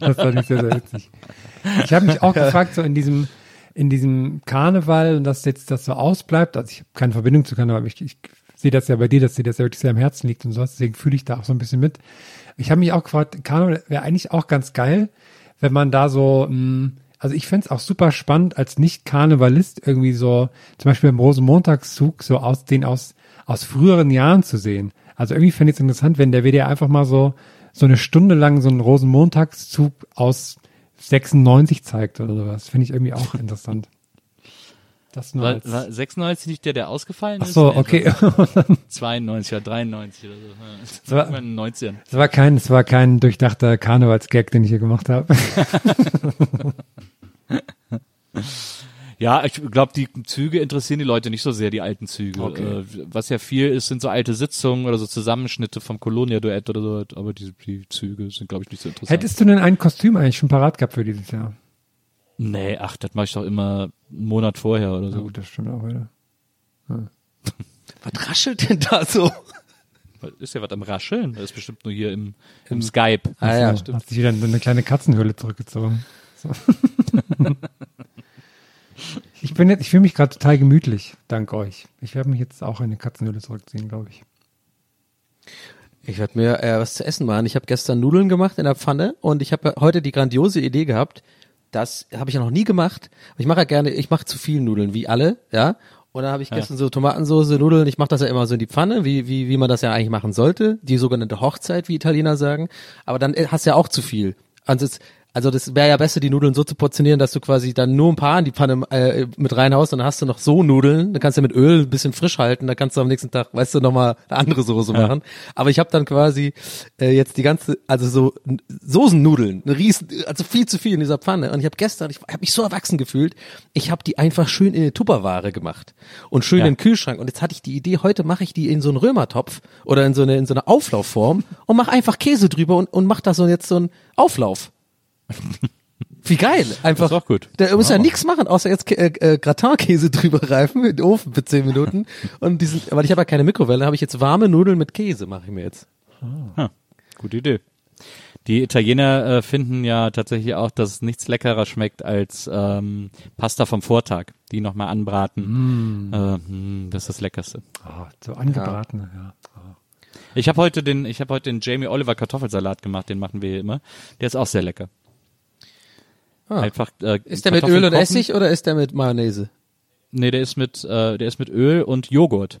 das fand ich sehr, sehr witzig. Ich habe mich auch gefragt, so in diesem, in diesem Karneval und dass jetzt das so ausbleibt, also ich habe keine Verbindung zu Karneval, aber ich, ich sehe das ja bei dir, dass dir das ja wirklich sehr am Herzen liegt und sowas, deswegen fühle ich da auch so ein bisschen mit. Ich habe mich auch gefragt, Karneval wäre eigentlich auch ganz geil, wenn man da so, mh, also ich fänd's auch super spannend, als Nicht-Karnevalist irgendwie so, zum Beispiel im Rosenmontagszug, so aus den aus, aus früheren Jahren zu sehen. Also irgendwie fände ich es interessant, wenn der WDR einfach mal so, so eine Stunde lang so einen Rosenmontagszug aus 96 zeigt oder sowas. Finde ich irgendwie auch interessant. Das nur War, als, war 96 nicht der, der ausgefallen ach ist? so, Nee, okay. 92 oder 93 oder so. Den 90ern. Es war kein, es war kein durchdachter Karnevalsgag, den ich hier gemacht habe. Ja, ich glaube, die Züge interessieren die Leute nicht so sehr, die alten Züge. Okay. Äh, was ja viel ist, sind so alte Sitzungen oder so Zusammenschnitte vom Colonia-Duett oder so, aber die, die Züge sind, glaube ich, nicht so interessant. Hättest du denn ein Kostüm eigentlich schon parat gehabt für dieses Jahr? nee, ach, das mache ich doch immer einen Monat vorher oder Na so. gut, das stimmt auch wieder. Was raschelt denn da so? Ist ja was am Rascheln. Das ist bestimmt nur hier im, im Skype. Ah ja, So, Hat sich wieder in so eine kleine Katzenhöhle zurückgezogen. So. ich bin jetzt, ich fühle mich gerade total gemütlich, dank euch. Ich werde mich jetzt auch in eine Katzenhöhle zurückziehen, glaube ich. Ich werde mir äh, was zu essen machen. Ich habe gestern Nudeln gemacht in der Pfanne und ich habe heute die grandiose Idee gehabt. Das habe ich ja noch nie gemacht. Ich mache ja gerne, ich mache zu viel Nudeln, wie alle, ja. Und dann habe ich gestern so Tomatensoße, Nudeln. Ich mache das ja immer so in die Pfanne, wie, wie, wie man das ja eigentlich machen sollte. Die sogenannte Hochzeit, wie Italiener sagen. Aber dann äh, hast du ja auch zu viel. Also, es, also das wäre ja besser, die Nudeln so zu portionieren, dass du quasi dann nur ein paar in die Pfanne äh, mit reinhaust und dann hast du noch so Nudeln. Dann kannst du mit Öl ein bisschen frisch halten. Dann kannst du am nächsten Tag, weißt du, nochmal eine andere Soße machen. Aber ich habe dann quasi äh, jetzt die ganze, also so Soßennudeln, eine riesen, also viel zu viel in dieser Pfanne. Und ich habe gestern, ich habe mich so erwachsen gefühlt, ich habe die einfach schön in eine Tupperware gemacht und schön Ja. in den Kühlschrank. Und jetzt hatte ich die Idee, heute mache ich die in so einen Römertopf oder in so eine in so eine Auflaufform und mach einfach Käse drüber und, und mach da so jetzt so einen Auflauf. Wie geil, einfach. Das ist auch gut. Da muss ja nichts machen, außer jetzt äh, äh, Gratin-Käse drüber reifen in den Ofen für 10 Minuten. Und diesen, weil ich habe ja keine Mikrowelle, habe ich jetzt warme Nudeln mit Käse, mache ich mir jetzt. Gute Idee. Die Italiener äh, finden ja tatsächlich auch, dass es nichts leckerer schmeckt als ähm, Pasta vom Vortag. Die nochmal anbraten. Äh, mh, das ist das Leckerste. Oh, so angebraten, ja. Ich habe heute den, ich habe heute den Jamie Oliver Kartoffelsalat gemacht. Den machen wir hier immer. Der ist auch sehr lecker. Einfach. Äh, Ist der mit Öl und kochen. Essig oder ist der mit Mayonnaise? Nee, der ist mit, äh, der ist mit Öl und Joghurt.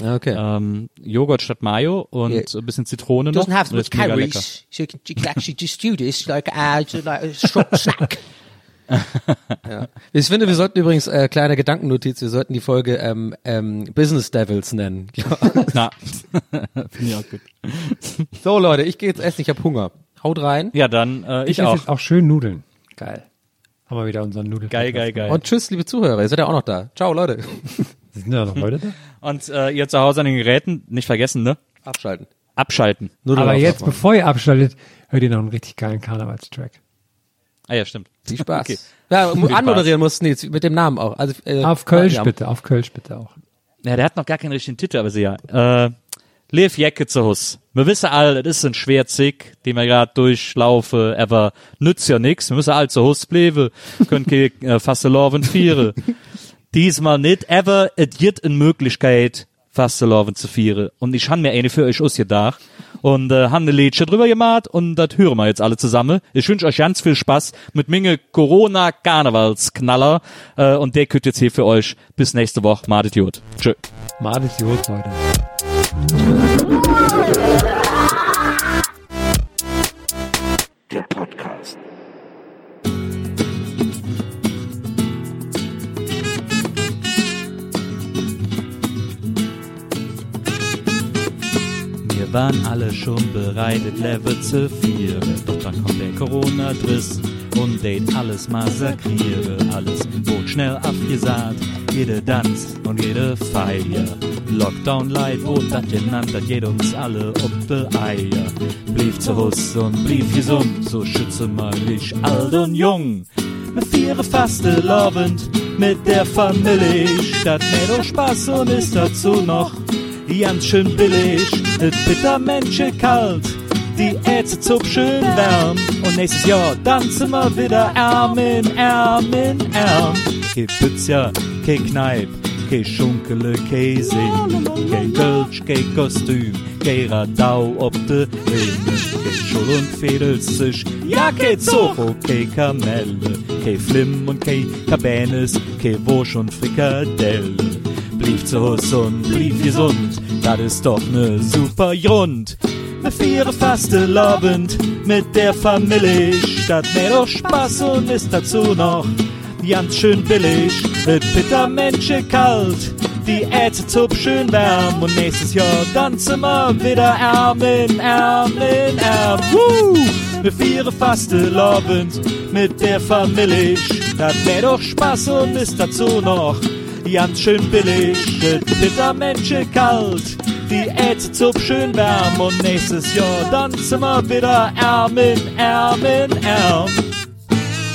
Ja, Okay. Ähm, Joghurt statt Mayo und Ja. ein bisschen Zitrone noch. doesn't have Und much calories, so you can, actually just do this like, uh, like a short snack. Ich finde, wir sollten übrigens, äh, kleine Gedankennotiz, wir sollten die Folge ähm, ähm, Business Devils nennen. Na, finde ich auch gut. so Leute, ich gehe jetzt essen, ich habe Hunger. Haut rein Ja, dann äh, Ich, ich, esse auch. jetzt auch schön Nudeln. Geil. Haben wir wieder unseren Nudeln. Geil, geil, geil. und tschüss, liebe Zuhörer, ihr seid ja auch noch da. Ciao Leute. Sind da noch Leute da? Und äh, ihr zu Hause an den Geräten, nicht vergessen, ne? Abschalten. Abschalten. Nudeln Aber jetzt, bevor ihr abschaltet, hört ihr noch einen richtig geilen Karnevalstrack. Ah ja, stimmt. Viel Spaß. Okay. Ja, Viel Spaß. anmoderieren mussten jetzt mit dem Namen auch. Also, äh, Auf Kölsch ja. bitte, auf Kölsch bitte auch. Ja, der hat noch gar keinen richtigen Titel, aber sie ja. Äh, Lev Jecke zu Hus. Wir wissen all, das ist ein schwer Zick, den wir gerade durchlaufen, aber nützt ja nix. Wir müssen all zu Hus bleiben, können ke äh, Fasteloven vieren. Diesmal nicht, aber es gibt eine Möglichkeit, Fasteloven zu vieren. Und ich han mir eine für euch ausgedacht und äh, han eine Liedchen drüber gemacht und das hören wir jetzt alle zusammen. Ich wünsche euch ganz viel Spaß mit Menge Corona-Karnevalsknaller äh, und der könnt jetzt hier für euch bis nächste Woche. Madet gut. Tschö. Mal das Jod, Leute. Wir waren alle schon bereitet, Level zu vieren. Doch dann kommt der Corona-Driss und date alles massakriere. Alles wurde schnell abgesagt, jede Tanz und jede Feier. Lockdown Light wurde das genannt, das geht uns alle ob die Eier. Blieb zu Hus und blieb gesund, so schütze mal dich alt und jung. Wir vieren faste lovend mit der Familie. Statt mehr doch Spaß und ist dazu noch ganz schön billig. Et bitter Menschen kalt, die Ärzte zog schön warm. Und nächstes Jahr sind wir wieder Arm in Arm in Arm. Kein Pizza, kein Kneip, kein Schunkele, kein Sing, kein Kölsch, kein Kostüm, kein Radau ob de Rinne, kein Schul und Fädelsisch, ja kein Zorro, kein Kamelle, kein Flimm und kein Cabanes, kein Wursch und Frikadelle. Blieb zu Hus und blieb gesund, das ist doch ne super Grund. Wir vieren faste Lovend mit der Familie, statt mehr doch Spaß und ist dazu noch ganz schön billig. Mit bitter Menschen kalt, die Ärzte zub schön wärm und nächstes Jahr dann wir wieder Arm in Arm in Arm. Woo! Wir vieren faste Lovend mit der Familie, statt mehr doch Spaß und ist dazu noch ganz schön billig. Et bitter Menschen kalt, die Ärzte zub schön wärm und nächstes Jahr dann sind wir wieder Arm in Arm in Arm.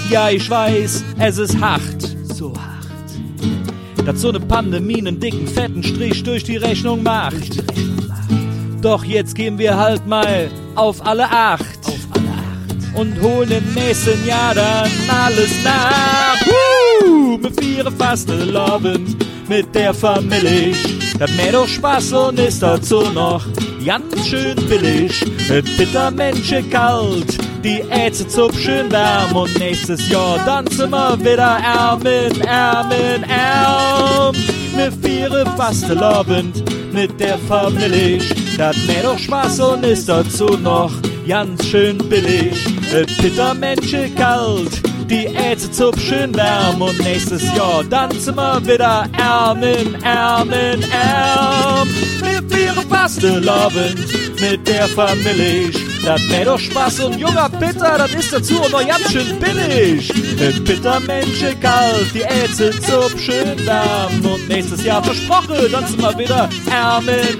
Ja, ich weiß, es ist hart, so hart, dass so eine Pandemie einen dicken, fetten Strich durch die Rechnung macht. Doch jetzt gehen wir halt mal auf alle acht. Und holen im nächsten Jahr dann alles nach. Woo! Mit vier faste Lovend mit der Familie. Das mehr doch Spaß und ist dazu noch ganz schön billig. Mit bitter Menschen kalt, die Ärzte zub schön warm und nächstes Jahr dann sind wir wieder Arm in Arm in Arm. Mit vier faste Lovend mit der Familie. Das mehr doch Spaß und ist dazu noch ganz schön billig. Et bitter Menschen kalt, die Ärzte zub schön warm und nächstes Jahr dann sind wir wieder in Arm. Wir vieren faste Lovend mit der Familie. Das wär doch Spaß und junger Bitter, das ist dazu auch noch ganz schön billig. Et bitter Menschen kalt, die Ärzte zub schön warm und nächstes Jahr versprochen, dann sind wir wieder Arm in